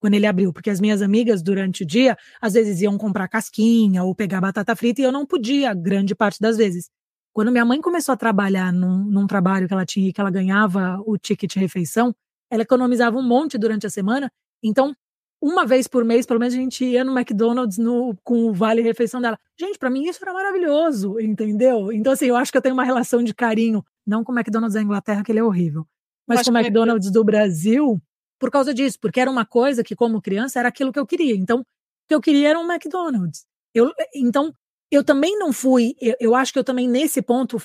B: quando ele abriu, porque as minhas amigas durante o dia às vezes iam comprar casquinha ou pegar batata frita e eu não podia grande parte das vezes. Quando minha mãe começou a trabalhar num, num trabalho que ela tinha e que ela ganhava o ticket refeição, ela economizava um monte durante a semana. Então, uma vez por mês, pelo menos a gente ia no McDonald's no, com o vale refeição dela. Gente, para mim isso era maravilhoso, entendeu? Então, assim, eu acho que eu tenho uma relação de carinho, não com o McDonald's da Inglaterra, que ele é horrível, mas com o McDonald's do Brasil, por causa disso, porque era uma coisa que, como criança, era aquilo que eu queria. Então, o que eu queria era um McDonald's. Eu, então, eu também não fui, eu, eu acho que eu também nesse ponto,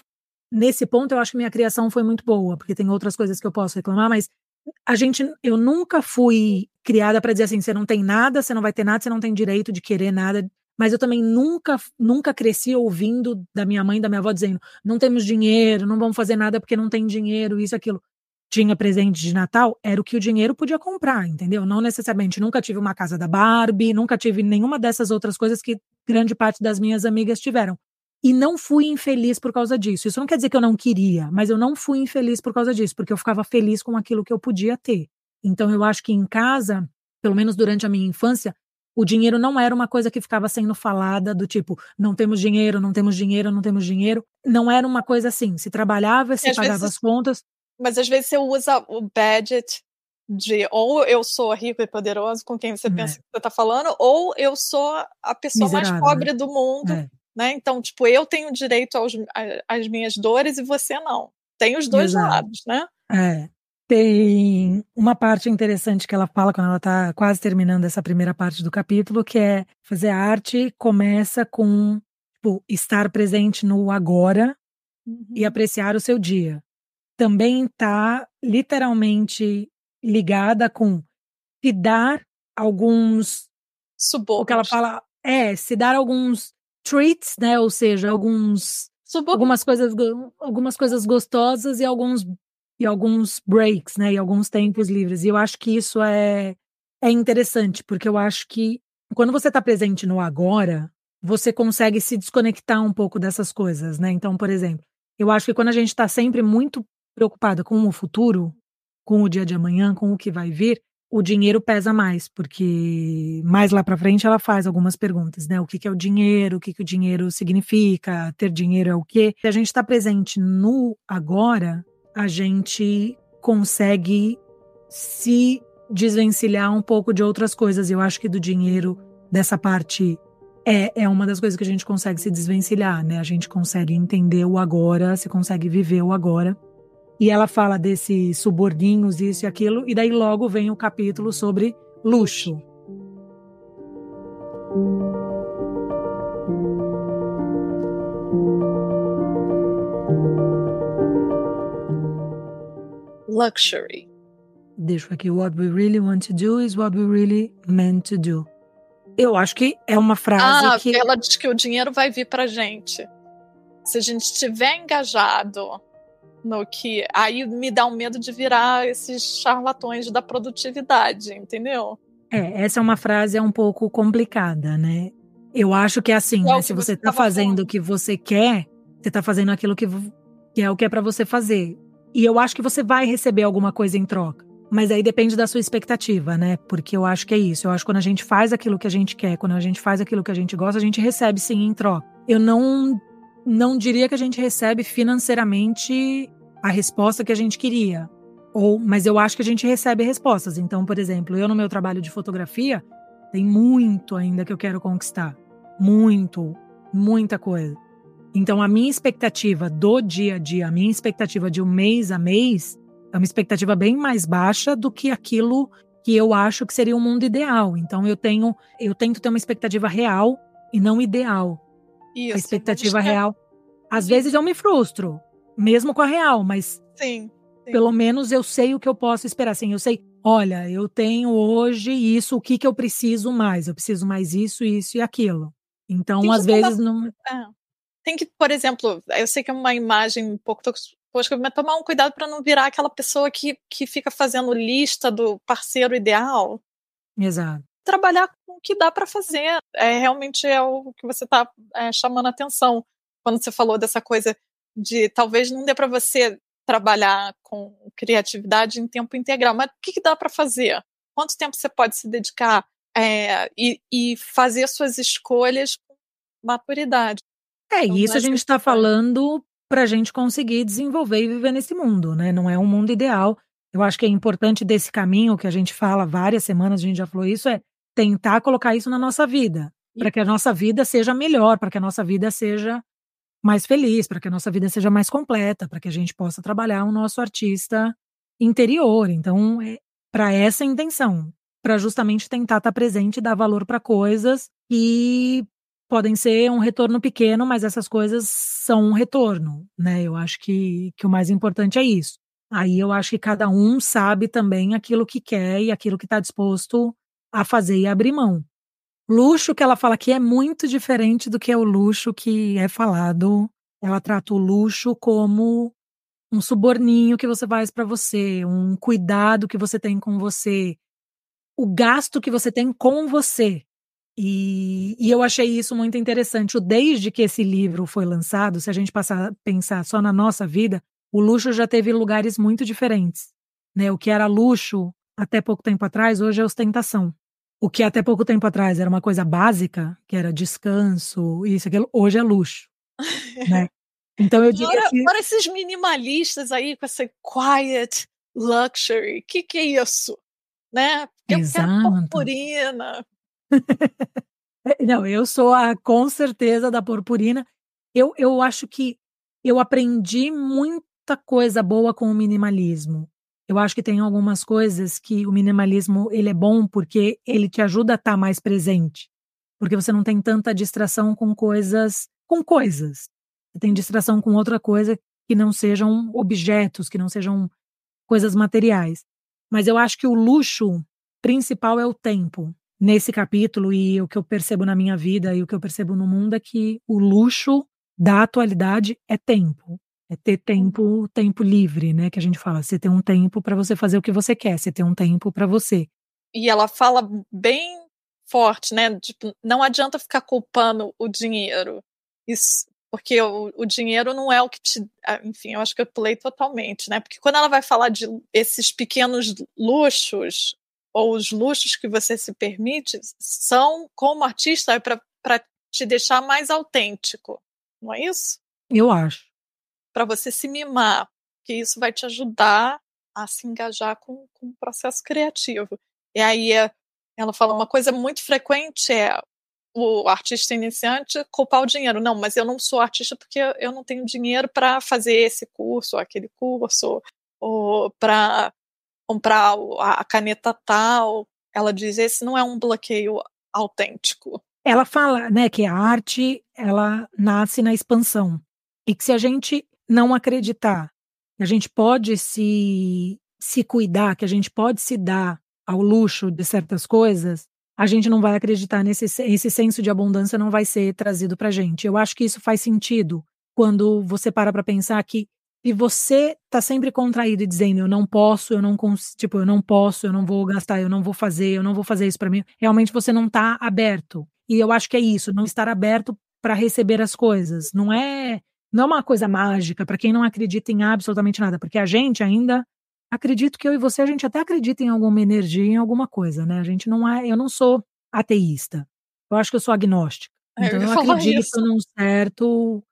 B: nesse ponto eu acho que minha criação foi muito boa, porque tem outras coisas que eu posso reclamar, mas a gente, eu nunca fui criada para dizer assim, você não tem nada, você não vai ter nada, você não tem direito de querer nada. Mas eu também nunca, nunca cresci ouvindo da minha mãe, da minha avó dizendo, não temos dinheiro, não vamos fazer nada porque não tem dinheiro, isso, aquilo. Tinha presente de Natal, era o que o dinheiro podia comprar, entendeu? Não necessariamente, nunca tive uma casa da Barbie, nunca tive nenhuma dessas outras coisas que grande parte das minhas amigas tiveram. E não fui infeliz por causa disso. Isso não quer dizer que eu não queria, mas eu não fui infeliz por causa disso, porque eu ficava feliz com aquilo que eu podia ter. Então eu acho que em casa, pelo menos durante a minha infância, o dinheiro não era uma coisa que ficava sendo falada do tipo, não temos dinheiro, não temos dinheiro, não temos dinheiro. Não era uma coisa assim. Se trabalhava, se pagava vezes, as contas.
A: Mas às vezes você usa o budget de ou eu sou rico e poderoso com quem você é. pensa que você está falando, ou eu sou a pessoa Miserável, mais pobre né? do mundo. É. Né? Então, tipo, eu tenho direito aos, às minhas dores e você não. Tem os dois Exato. lados, né?
B: É. Tem uma parte interessante que ela fala quando ela está quase terminando essa primeira parte do capítulo, que é fazer arte começa com tipo, estar presente no agora uhum. e apreciar o seu dia. Também está literalmente ligada com se dar alguns
A: Subônios.
B: o que ela fala é se dar alguns treats, né? Ou seja, alguns algumas coisas algumas coisas gostosas e alguns e alguns breaks, né? E alguns tempos livres. E eu acho que isso é é interessante, porque eu acho que quando você está presente no agora, você consegue se desconectar um pouco dessas coisas, né? Então, por exemplo, eu acho que quando a gente está sempre muito preocupada com o futuro, com o dia de amanhã, com o que vai vir, o dinheiro pesa mais, porque mais lá para frente ela faz algumas perguntas, né? O que, que é o dinheiro, o que, que o dinheiro significa, ter dinheiro é o quê? Se a gente está presente no agora, a gente consegue se desvencilhar um pouco de outras coisas. Eu acho que do dinheiro, dessa parte, é, é uma das coisas que a gente consegue se desvencilhar, né? A gente consegue entender o agora, se consegue viver o agora. E ela fala desses subordinhos, isso e aquilo, e daí logo vem o capítulo sobre luxo.
A: Luxury.
B: Deixa aqui. What we really want to do is what we really meant to do. Eu acho que é uma frase
A: ah,
B: que.
A: Ela diz que o dinheiro vai vir pra gente. Se a gente estiver engajado no que aí me dá um medo de virar esses charlatões da produtividade, entendeu?
B: É, essa é uma frase é um pouco complicada, né? Eu acho que é assim, é né? Se você está fazendo o que você quer, você está fazendo aquilo que, que é o que é para você fazer. E eu acho que você vai receber alguma coisa em troca. Mas aí depende da sua expectativa, né? Porque eu acho que é isso. Eu acho que quando a gente faz aquilo que a gente quer, quando a gente faz aquilo que a gente gosta, a gente recebe sim em troca. Eu não não diria que a gente recebe financeiramente a resposta que a gente queria. Ou, mas eu acho que a gente recebe respostas. Então, por exemplo, eu no meu trabalho de fotografia, tem muito ainda que eu quero conquistar. Muito, muita coisa. Então, a minha expectativa do dia a dia, a minha expectativa de um mês a mês, é uma expectativa bem mais baixa do que aquilo que eu acho que seria o um mundo ideal. Então, eu tenho, eu tento ter uma expectativa real e não ideal. Isso, a expectativa real. Às vezes eu me frustro, mesmo com a real, mas
A: Sim,
B: sim. Pelo menos eu sei o que eu posso esperar. Assim, eu sei, olha, eu tenho hoje isso, o que, que eu preciso mais? Eu preciso mais isso, isso e aquilo. Então, às vezes, não.
A: É. Tem que, por exemplo, eu sei que é uma imagem um pouco tosca, mas tomar um cuidado para não virar aquela pessoa que, que fica fazendo lista do parceiro ideal.
B: Exato.
A: Trabalhar com o que dá para fazer. É, realmente é o que você está é, chamando a atenção quando você falou dessa coisa de talvez não dê para você trabalhar com criatividade em tempo integral, mas o que, que dá para fazer? Quanto tempo você pode se dedicar é, e, e fazer suas escolhas com maturidade?
B: É, então, isso a gente está falando para a gente conseguir desenvolver e viver nesse mundo, né? Não é um mundo ideal. Eu acho que é importante desse caminho que a gente fala várias semanas, a gente já falou isso, é tentar colocar isso na nossa vida, para que a nossa vida seja melhor, para que a nossa vida seja mais feliz, para que a nossa vida seja mais completa, para que a gente possa trabalhar o nosso artista interior. Então, é para essa intenção, para justamente tentar estar tá presente e dar valor para coisas que podem ser um retorno pequeno, mas essas coisas são um retorno, né? Eu acho que, que o mais importante é isso. Aí eu acho que cada um sabe também aquilo que quer e aquilo que está disposto a fazer e abrir mão. Luxo que ela fala aqui é muito diferente do que é o luxo que é falado. Ela trata o luxo como um suborninho que você faz para você, um cuidado que você tem com você, o gasto que você tem com você, e, e, eu achei isso muito interessante. Desde que esse livro foi lançado, se a gente passar a pensar só na nossa vida, o luxo já teve lugares muito diferentes. Né? O que era luxo até pouco tempo atrás, hoje é ostentação. O que até pouco tempo atrás era uma coisa básica, que era descanso, isso, aquilo, hoje é luxo. né? Então eu diria
A: agora,
B: que...
A: agora esses minimalistas aí com essa quiet luxury, o que, que é isso? Né? Eu
B: Exato.
A: quero purpurina,
B: Não, eu sou a, com certeza da purpurina. Eu, eu acho que eu aprendi muita coisa boa com o minimalismo. Eu acho que tem algumas coisas que o minimalismo ele é bom porque ele te ajuda a estar tá mais presente. Porque você não tem tanta distração com coisas, com coisas. Você tem distração com outra coisa que não sejam objetos, que não sejam coisas materiais. Mas eu acho que o luxo principal é o tempo nesse capítulo e o que eu percebo na minha vida e o que eu percebo no mundo é que o luxo da atualidade é tempo. É ter tempo, tempo livre, né? Que a gente fala, você tem um tempo para você fazer o que você quer, você tem um tempo para você.
A: E ela fala bem forte, né? Tipo, não adianta ficar culpando o dinheiro. Isso, porque o, o, dinheiro não é o que te. Enfim, eu acho que eu pulei totalmente, né? Porque quando ela vai falar de esses pequenos luxos, ou os luxos que você se permite são, como artista, é para te deixar mais autêntico, não é isso?
B: Eu acho.
A: Para você se mimar, que isso vai te ajudar a se engajar com, com o processo criativo. E aí é, ela fala uma coisa muito frequente é o artista iniciante culpar o dinheiro. Não, mas eu não sou artista porque eu não tenho dinheiro para fazer esse curso, ou aquele curso, ou para comprar a caneta tal. Ela diz: esse não é um bloqueio autêntico.
B: Ela fala, né, que a arte ela nasce na expansão e que se a gente não acreditar que a gente pode se se cuidar, que a gente pode se dar ao luxo de certas coisas, a gente não vai acreditar nesse esse senso de abundância não vai ser trazido para gente. Eu acho que isso faz sentido quando você para para pensar que e você tá sempre contraído e dizendo eu não posso, eu não consigo, tipo, eu não posso, eu não vou gastar, eu não vou fazer, eu não vou fazer isso para mim, realmente você não tá aberto. E eu acho que é isso, não estar aberto para receber as coisas. Não é não é uma coisa mágica para quem não acredita em absolutamente nada, porque a gente ainda acredito que eu e você a gente até acredita em alguma energia, em alguma coisa, né? A gente não é, eu não sou ateísta. Eu acho que eu sou agnóstica. É, então eu, eu acredito isso. num certo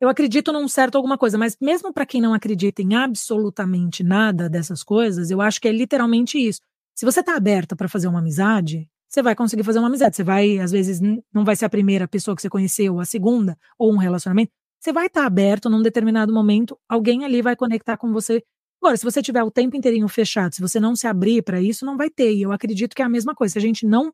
B: eu acredito num certo alguma coisa, mas mesmo para quem não acredita em absolutamente nada dessas coisas, eu acho que é literalmente isso. Se você tá aberta para fazer uma amizade, você vai conseguir fazer uma amizade. Você vai, às vezes, não vai ser a primeira pessoa que você conheceu, a segunda, ou um relacionamento. Você vai estar tá aberto num determinado momento, alguém ali vai conectar com você. Agora, se você tiver o tempo inteirinho fechado, se você não se abrir para isso, não vai ter. E eu acredito que é a mesma coisa. Se a gente não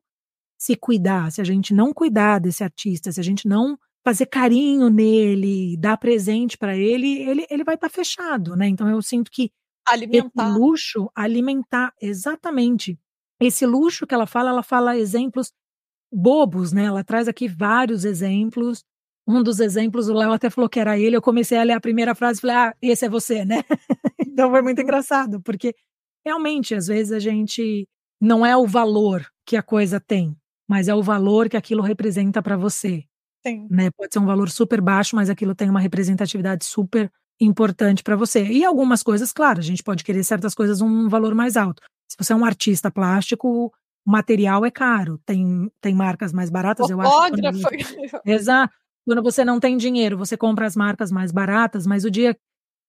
B: se cuidar, se a gente não cuidar desse artista, se a gente não fazer carinho nele, dar presente para ele, ele, ele vai estar tá fechado, né? Então eu sinto que
A: alimentar.
B: esse luxo, alimentar, exatamente. Esse luxo que ela fala, ela fala exemplos bobos, né? Ela traz aqui vários exemplos. Um dos exemplos, o Léo até falou que era ele. Eu comecei a ler a primeira frase e falei, ah, esse é você, né? então foi muito engraçado, porque realmente, às vezes a gente não é o valor que a coisa tem, mas é o valor que aquilo representa para você.
A: Sim.
B: Né? Pode ser um valor super baixo, mas aquilo tem uma representatividade super importante para você. E algumas coisas, claro, a gente pode querer certas coisas um valor mais alto. Se você é um artista plástico, o material é caro. Tem, tem marcas mais baratas, eu acho. Quando... Exato. Quando você não tem dinheiro, você compra as marcas mais baratas, mas o dia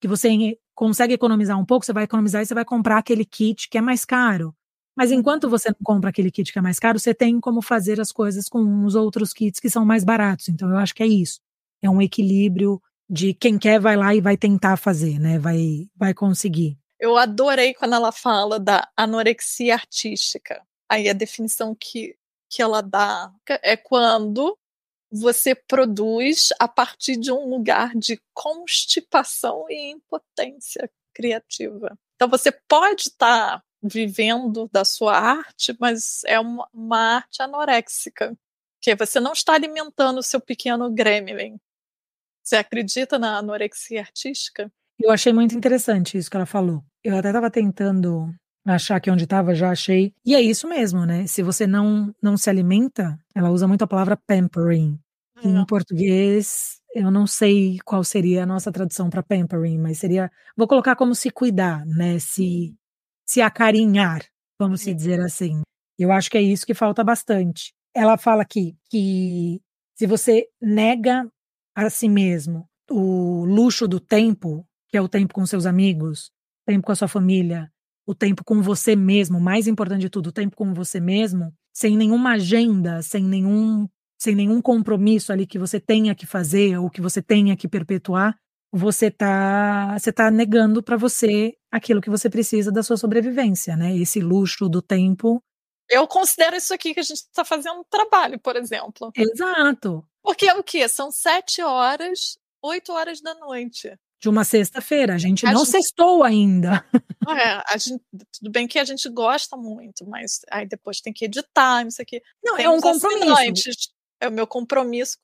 B: que você consegue economizar um pouco, você vai economizar e você vai comprar aquele kit que é mais caro. Mas enquanto você não compra aquele kit que é mais caro, você tem como fazer as coisas com os outros kits que são mais baratos. Então eu acho que é isso. É um equilíbrio de quem quer vai lá e vai tentar fazer, né? Vai, vai conseguir.
A: Eu adorei quando ela fala da anorexia artística. Aí a definição que, que ela dá é quando você produz a partir de um lugar de constipação e impotência criativa. Então você pode estar tá vivendo da sua arte, mas é uma, uma arte anoréxica, que você não está alimentando o seu pequeno gremlin. Você acredita na anorexia artística?
B: Eu achei muito interessante isso que ela falou. Eu até estava tentando achar que onde estava já achei. E é isso mesmo, né? Se você não não se alimenta, ela usa muito a palavra pampering. Que em português eu não sei qual seria a nossa tradução para pampering, mas seria, vou colocar como se cuidar, né? Se se acarinhar, vamos se dizer assim. Eu acho que é isso que falta bastante. Ela fala aqui que se você nega a si mesmo o luxo do tempo, que é o tempo com seus amigos, tempo com a sua família, o tempo com você mesmo, mais importante de tudo, o tempo com você mesmo, sem nenhuma agenda, sem nenhum, sem nenhum compromisso ali que você tenha que fazer ou que você tenha que perpetuar, você tá, você tá negando para você aquilo que você precisa da sua sobrevivência, né? Esse luxo do tempo.
A: Eu considero isso aqui que a gente está fazendo um trabalho, por exemplo.
B: Exato.
A: Porque é o quê? São sete horas, oito horas da noite.
B: De uma sexta-feira. A gente a não gente... sextou ainda.
A: É, a gente, tudo bem que a gente gosta muito, mas aí depois tem que editar, isso aqui.
B: Não, tem é um compromisso.
A: É o meu compromisso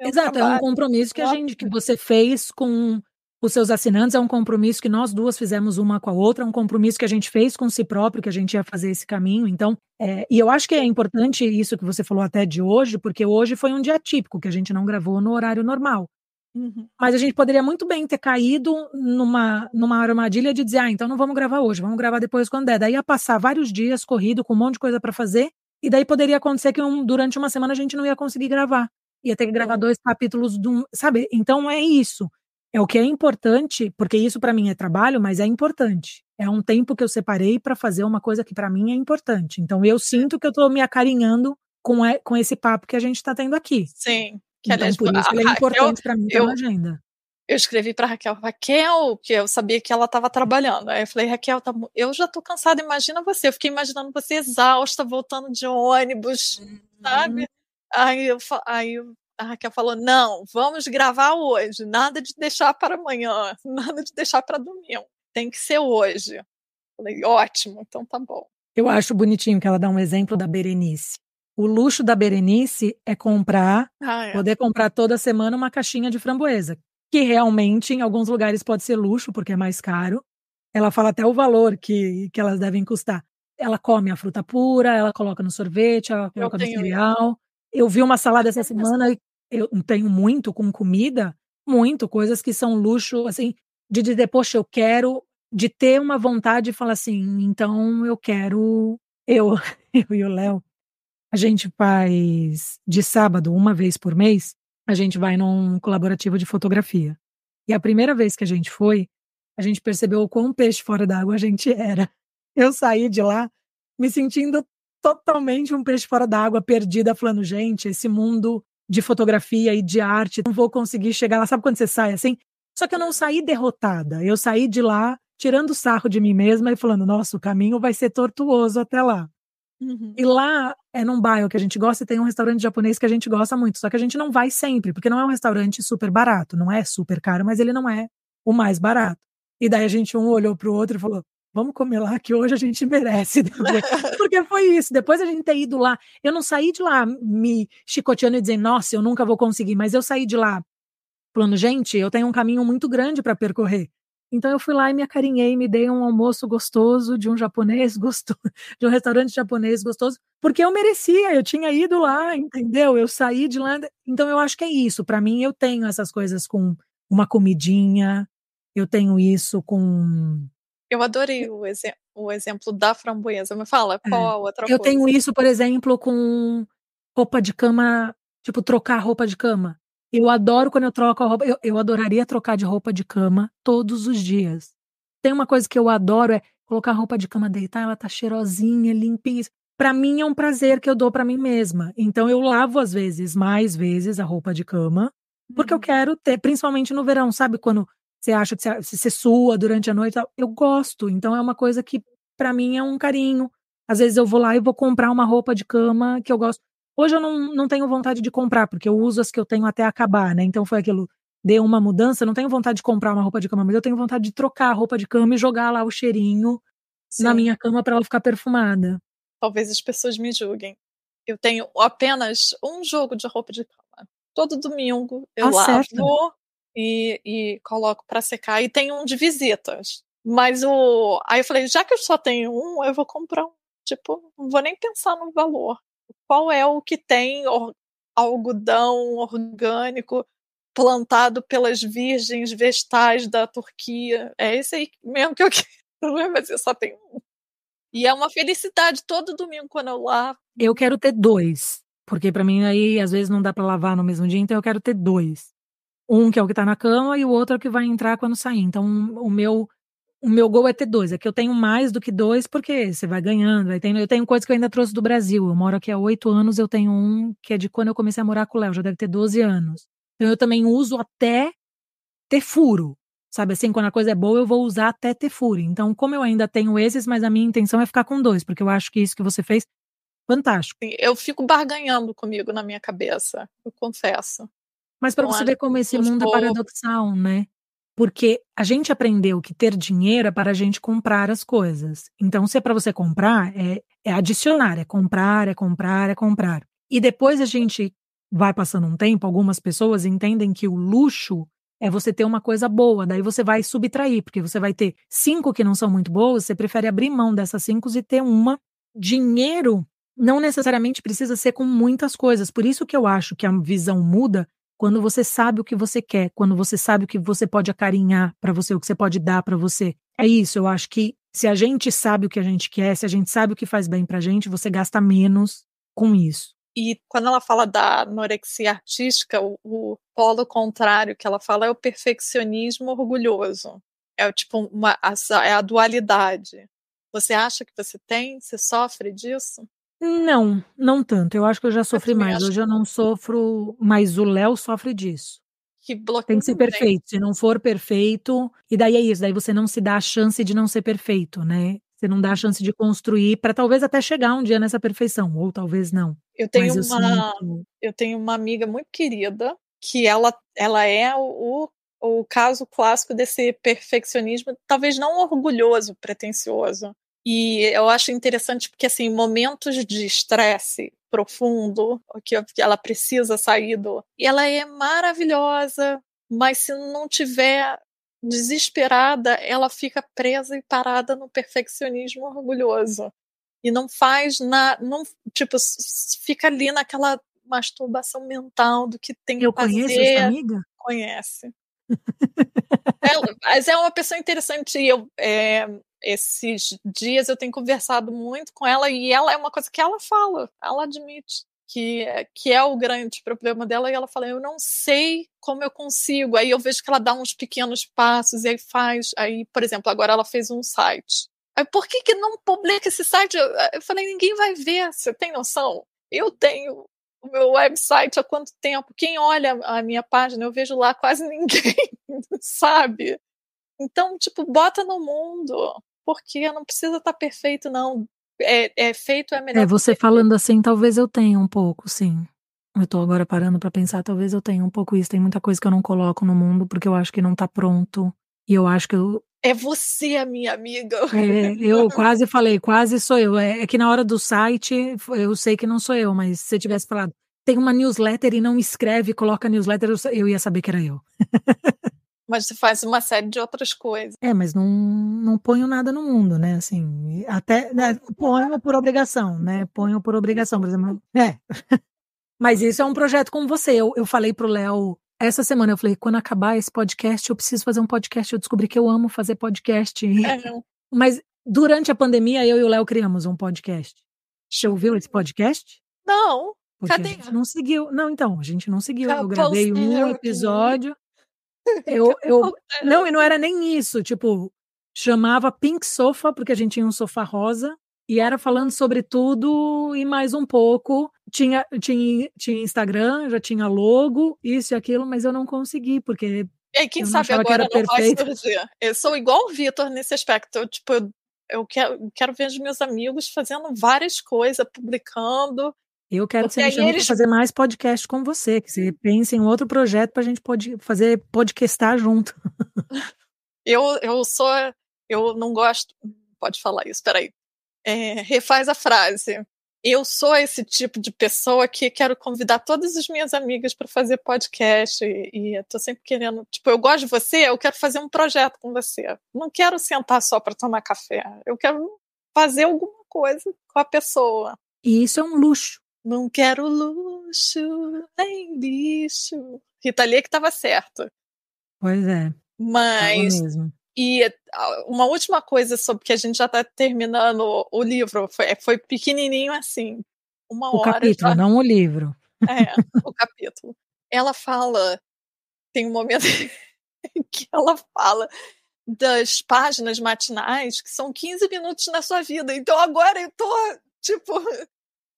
B: Exato, trabalho. é um compromisso que a gente que você fez com os seus assinantes, é um compromisso que nós duas fizemos uma com a outra, é um compromisso que a gente fez com si próprio, que a gente ia fazer esse caminho. Então, é, e eu acho que é importante isso que você falou até de hoje, porque hoje foi um dia típico, que a gente não gravou no horário normal. Uhum. Mas a gente poderia muito bem ter caído numa, numa armadilha de dizer, ah, então não vamos gravar hoje, vamos gravar depois quando der. Daí ia passar vários dias corrido, com um monte de coisa para fazer, e daí poderia acontecer que um, durante uma semana a gente não ia conseguir gravar ia ter que gravar dois capítulos de um, sabe? Então é isso. É o que é importante, porque isso para mim é trabalho, mas é importante. É um tempo que eu separei para fazer uma coisa que para mim é importante. Então eu sinto que eu tô me acarinhando com, é, com esse papo que a gente está tendo aqui.
A: Sim.
B: Que, então, aliás, por isso ele é importante para mim ter uma agenda.
A: Eu escrevi para Raquel, Raquel, que eu sabia que ela estava trabalhando. Aí eu falei, Raquel, tá, eu já tô cansada, imagina você. Eu fiquei imaginando você exausta, voltando de ônibus, uhum. sabe? Aí, eu, aí a Raquel falou: não, vamos gravar hoje, nada de deixar para amanhã, nada de deixar para domingo, tem que ser hoje. Falei, ótimo, então tá bom.
B: Eu acho bonitinho que ela dá um exemplo da Berenice. O luxo da Berenice é comprar, ah, é. poder comprar toda semana uma caixinha de framboesa, que realmente em alguns lugares pode ser luxo, porque é mais caro. Ela fala até o valor que, que elas devem custar. Ela come a fruta pura, ela coloca no sorvete, ela coloca no cereal. Eu vi uma salada essa semana, eu tenho muito com comida, muito, coisas que são luxo, assim, de dizer, poxa, eu quero, de ter uma vontade de falar assim, então eu quero, eu, eu e o Léo, a gente faz de sábado, uma vez por mês, a gente vai num colaborativo de fotografia. E a primeira vez que a gente foi, a gente percebeu o quão peixe fora d'água a gente era. Eu saí de lá me sentindo totalmente um peixe fora d'água, perdida, falando, gente, esse mundo de fotografia e de arte, não vou conseguir chegar lá. Sabe quando você sai assim? Só que eu não saí derrotada. Eu saí de lá tirando sarro de mim mesma e falando, nossa, o caminho vai ser tortuoso até lá. Uhum. E lá é num bairro que a gente gosta e tem um restaurante japonês que a gente gosta muito. Só que a gente não vai sempre, porque não é um restaurante super barato. Não é super caro, mas ele não é o mais barato. E daí a gente um olhou pro outro e falou: vamos comer lá que hoje a gente merece. Porque foi isso. Depois a gente ter ido lá, eu não saí de lá me chicoteando e dizendo, nossa, eu nunca vou conseguir, mas eu saí de lá falando, gente, eu tenho um caminho muito grande para percorrer. Então eu fui lá e me acarinhei, me dei um almoço gostoso de um japonês gostoso, de um restaurante japonês gostoso, porque eu merecia, eu tinha ido lá, entendeu? Eu saí de lá. Então eu acho que é isso. Para mim, eu tenho essas coisas com uma comidinha, eu tenho isso com
A: eu adorei o, exe o exemplo da framboesa. Me fala, é. qual a outra
B: eu
A: coisa?
B: tenho isso, por exemplo, com roupa de cama, tipo, trocar roupa de cama. Eu adoro quando eu troco a roupa. Eu, eu adoraria trocar de roupa de cama todos os dias. Tem uma coisa que eu adoro é colocar a roupa de cama, deitar, ela tá cheirosinha, limpinha. Para mim é um prazer que eu dou para mim mesma. Então eu lavo às vezes, mais vezes a roupa de cama, porque eu uhum. quero ter, principalmente no verão, sabe quando você acha que você, você sua durante a noite. Eu gosto, então é uma coisa que para mim é um carinho. Às vezes eu vou lá e vou comprar uma roupa de cama que eu gosto. Hoje eu não, não tenho vontade de comprar, porque eu uso as que eu tenho até acabar, né? Então foi aquilo, deu uma mudança, não tenho vontade de comprar uma roupa de cama, mas eu tenho vontade de trocar a roupa de cama e jogar lá o cheirinho Sim. na minha cama para ela ficar perfumada.
A: Talvez as pessoas me julguem. Eu tenho apenas um jogo de roupa de cama. Todo domingo eu Acerta. lavo, e, e coloco para secar. E tem um de visitas. Mas o. Aí eu falei, já que eu só tenho um, eu vou comprar um. Tipo, não vou nem pensar no valor. Qual é o que tem algodão orgânico plantado pelas virgens vestais da Turquia? É esse aí mesmo que eu quero, mas eu só tenho um. E é uma felicidade todo domingo quando eu lavo.
B: Eu quero ter dois. Porque para mim aí às vezes não dá para lavar no mesmo dia, então eu quero ter dois. Um que é o que tá na cama e o outro é o que vai entrar quando sair. Então, o meu o meu gol é ter dois. É que eu tenho mais do que dois, porque você vai ganhando. Aí tem, eu tenho coisas que eu ainda trouxe do Brasil. Eu moro aqui há oito anos, eu tenho um que é de quando eu comecei a morar com o Léo, já deve ter 12 anos. Então eu também uso até ter furo. Sabe assim, quando a coisa é boa, eu vou usar até ter furo. Então, como eu ainda tenho esses, mas a minha intenção é ficar com dois, porque eu acho que isso que você fez, fantástico.
A: Eu fico barganhando comigo na minha cabeça, eu confesso.
B: Mas para você ver como esse mundo é paradoxal, né? Porque a gente aprendeu que ter dinheiro é para a gente comprar as coisas. Então, se é para você comprar, é, é adicionar, é comprar, é comprar, é comprar. E depois a gente vai passando um tempo, algumas pessoas entendem que o luxo é você ter uma coisa boa, daí você vai subtrair, porque você vai ter cinco que não são muito boas, você prefere abrir mão dessas cinco e ter uma. Dinheiro não necessariamente precisa ser com muitas coisas. Por isso que eu acho que a visão muda quando você sabe o que você quer, quando você sabe o que você pode acarinhar para você, o que você pode dar para você. É isso, eu acho que se a gente sabe o que a gente quer, se a gente sabe o que faz bem pra gente, você gasta menos com isso.
A: E quando ela fala da anorexia artística, o, o polo contrário que ela fala é o perfeccionismo orgulhoso. É tipo uma é a dualidade. Você acha que você tem? Você sofre disso?
B: Não, não tanto. Eu acho que eu já sofri mais. acho Hoje eu não sofro, mas o Léo sofre disso.
A: que bloqueio
B: Tem que ser perfeito. Se não for perfeito, e daí é isso, daí você não se dá a chance de não ser perfeito, né? Você não dá a chance de construir para talvez até chegar um dia nessa perfeição, ou talvez não.
A: Eu tenho eu uma eu tenho uma amiga muito querida que ela ela é o, o, o caso clássico desse perfeccionismo, talvez não orgulhoso, pretensioso, e eu acho interessante porque, assim, momentos de estresse profundo, que ela precisa sair do. E ela é maravilhosa, mas se não tiver desesperada, ela fica presa e parada no perfeccionismo orgulhoso. E não faz nada, não, tipo, fica ali naquela masturbação mental do que tem que
B: eu
A: fazer.
B: Eu conheço essa amiga?
A: Conhece. ela, mas é uma pessoa interessante. Eu, é, esses dias eu tenho conversado muito com ela e ela é uma coisa que ela fala, ela admite que, que é o grande problema dela e ela fala, eu não sei como eu consigo. Aí eu vejo que ela dá uns pequenos passos e aí faz, aí, por exemplo, agora ela fez um site. Aí, por que, que não publica esse site? Eu, eu falei, ninguém vai ver, você tem noção? Eu tenho o meu website há quanto tempo? Quem olha a minha página, eu vejo lá quase ninguém, sabe? Então, tipo, bota no mundo porque não precisa estar tá perfeito, não. é, é feito é melhor.
B: É, você falando assim, talvez eu tenha um pouco, sim. Eu tô agora parando para pensar, talvez eu tenha um pouco isso. Tem muita coisa que eu não coloco no mundo porque eu acho que não tá pronto. E eu acho que eu.
A: É você, a minha amiga.
B: É, eu quase falei, quase sou eu. É, é, que na hora do site, eu sei que não sou eu, mas se você tivesse falado, tem uma newsletter e não escreve, coloca newsletter, eu ia saber que era eu.
A: Mas você faz uma série de outras coisas.
B: É, mas não, não ponho nada no mundo, né? Assim, até né, ponho por obrigação, né? Ponho por obrigação, por exemplo. É. Mas isso é um projeto com você. Eu, eu falei pro Léo essa semana, eu falei, quando acabar esse podcast, eu preciso fazer um podcast. Eu descobri que eu amo fazer podcast. É. Mas durante a pandemia, eu e o Léo criamos um podcast. Você ouviu esse podcast?
A: Não.
B: Porque Cadê? a gente não seguiu. Não, então, a gente não seguiu. Eu gravei um episódio. Eu, eu, não, e não era nem isso. Tipo, chamava Pink Sofa, porque a gente tinha um sofá rosa. E era falando sobre tudo e mais um pouco. Tinha, tinha, tinha Instagram, já tinha logo, isso e aquilo, mas eu não consegui, porque.
A: E quem sabe agora que não perfeito. vai surgir. Eu sou igual o Vitor nesse aspecto. Eu, tipo, eu, eu quero, quero ver os meus amigos fazendo várias coisas, publicando.
B: Eu quero que você me chame eles... fazer mais podcast com você, que você pense em outro projeto para a gente pode fazer podcastar junto.
A: eu, eu sou. Eu não gosto. Pode falar isso, peraí é, refaz a frase. Eu sou esse tipo de pessoa que quero convidar todas as minhas amigas para fazer podcast e, e eu tô sempre querendo, tipo, eu gosto de você, eu quero fazer um projeto com você. Não quero sentar só para tomar café. Eu quero fazer alguma coisa com a pessoa.
B: E isso é um luxo.
A: Não quero luxo, nem lixo. Rita Lee que estava certo.
B: Pois é.
A: Mas e uma última coisa sobre que a gente já está terminando o livro, foi, foi pequenininho assim, uma
B: o
A: hora.
B: O capítulo, já... não o livro.
A: É, o capítulo. Ela fala, tem um momento que ela fala das páginas matinais que são 15 minutos na sua vida. Então agora eu tô, tipo.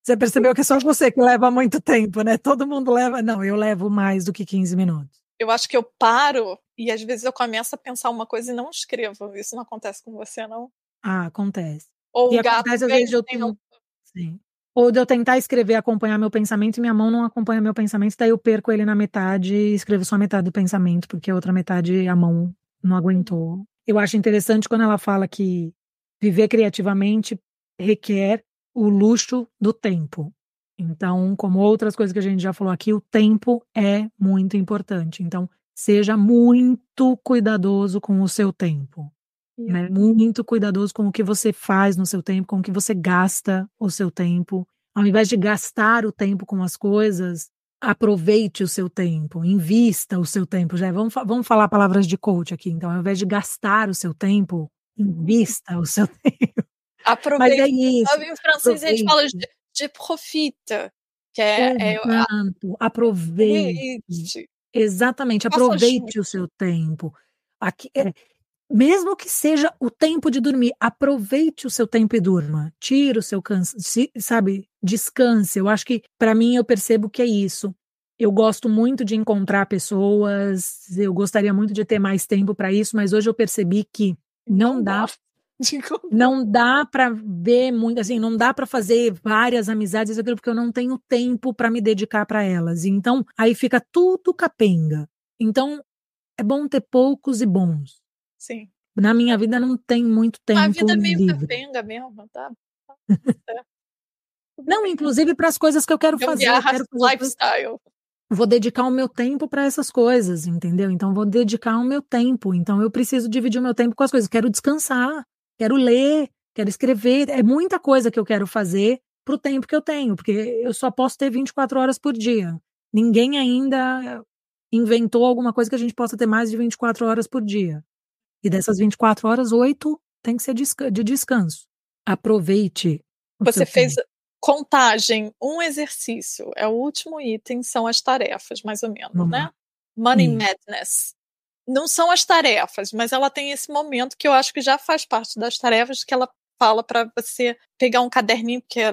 B: Você percebeu que é só você que leva muito tempo, né? Todo mundo leva. Não, eu levo mais do que 15 minutos.
A: Eu acho que eu paro e às vezes eu começo a pensar uma coisa e não escrevo. Isso não acontece com você, não?
B: Ah, acontece.
A: Ou
B: e
A: o gato
B: acontece, às vezes eu tenho... Sim. Ou de eu tentar escrever, acompanhar meu pensamento e minha mão não acompanha meu pensamento, daí eu perco ele na metade e escrevo só a metade do pensamento, porque a outra metade a mão não aguentou. Eu acho interessante quando ela fala que viver criativamente requer o luxo do tempo. Então, como outras coisas que a gente já falou aqui, o tempo é muito importante. Então, seja muito cuidadoso com o seu tempo. Né? Muito cuidadoso com o que você faz no seu tempo, com o que você gasta o seu tempo. Ao invés de gastar o tempo com as coisas, aproveite o seu tempo, invista o seu tempo. Já vamos, vamos falar palavras de coach aqui. Então, ao invés de gastar o seu tempo, invista o seu tempo.
A: Aproveite. Mas é isso. Sabe, em francês a gente fala de, de profita, que é,
B: Exato. é aproveite. Exatamente, aproveite o seu tempo. Aqui, é, mesmo que seja o tempo de dormir, aproveite o seu tempo e durma. Tira o seu canso, sabe? Descanse. Eu acho que, para mim, eu percebo que é isso. Eu gosto muito de encontrar pessoas, eu gostaria muito de ter mais tempo para isso, mas hoje eu percebi que não dá não dá para ver muito, assim, não dá para fazer várias amizades, porque eu não tenho tempo para me dedicar para elas. Então, aí fica tudo capenga. Então, é bom ter poucos e bons.
A: Sim.
B: Na minha vida não tem muito tempo. A
A: vida é meio
B: livre.
A: capenga mesmo, tá?
B: É. não, inclusive para as coisas que eu quero fazer. Eu quero
A: fazer lifestyle.
B: Vou dedicar o meu tempo para essas coisas, entendeu? Então vou dedicar o meu tempo. Então eu preciso dividir o meu tempo com as coisas. Quero descansar quero ler, quero escrever, é muita coisa que eu quero fazer para o tempo que eu tenho, porque eu só posso ter 24 horas por dia. Ninguém ainda inventou alguma coisa que a gente possa ter mais de 24 horas por dia. E dessas 24 horas, oito tem que ser de descanso. Aproveite.
A: Você fez tempo. contagem, um exercício. É o último item, são as tarefas, mais ou menos, Vamos né? Lá. Money. Madness não são as tarefas, mas ela tem esse momento que eu acho que já faz parte das tarefas que ela fala para você pegar um caderninho que é,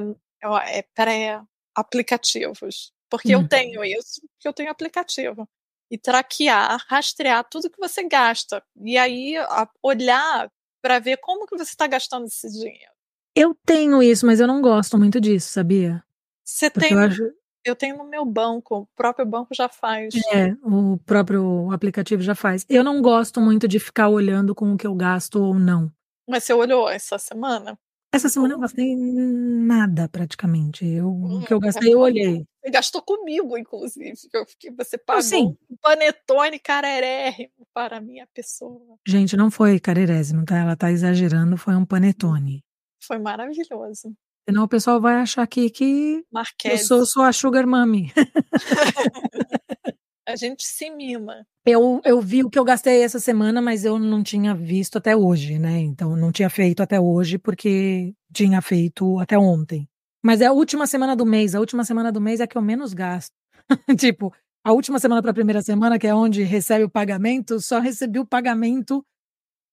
A: é pré-aplicativos. Porque uhum. eu tenho isso, porque eu tenho aplicativo. E traquear, rastrear tudo que você gasta. E aí olhar para ver como que você está gastando esse dinheiro.
B: Eu tenho isso, mas eu não gosto muito disso, sabia?
A: Você tem. Eu, acho... eu, tenho no meu banco, o próprio banco já faz.
B: É, o próprio aplicativo já faz. Eu não gosto muito de ficar olhando com o que eu gasto ou não.
A: Mas você olhou essa semana?
B: Essa semana eu gastei nada praticamente. Eu, hum, o que eu gastei, eu olhei.
A: Você gastou comigo, inclusive. Que você pagou Sim. um panetone carerérrimo para a minha pessoa.
B: Gente, não foi carerésimo, tá? Ela tá exagerando, foi um panetone.
A: Foi maravilhoso.
B: Senão o pessoal vai achar aqui que eu sou, sou a Sugar Mummy.
A: a gente se mima.
B: Eu, eu vi o que eu gastei essa semana, mas eu não tinha visto até hoje, né? Então não tinha feito até hoje, porque tinha feito até ontem. Mas é a última semana do mês. A última semana do mês é que eu menos gasto. tipo, a última semana para a primeira semana, que é onde recebe o pagamento, só recebi o pagamento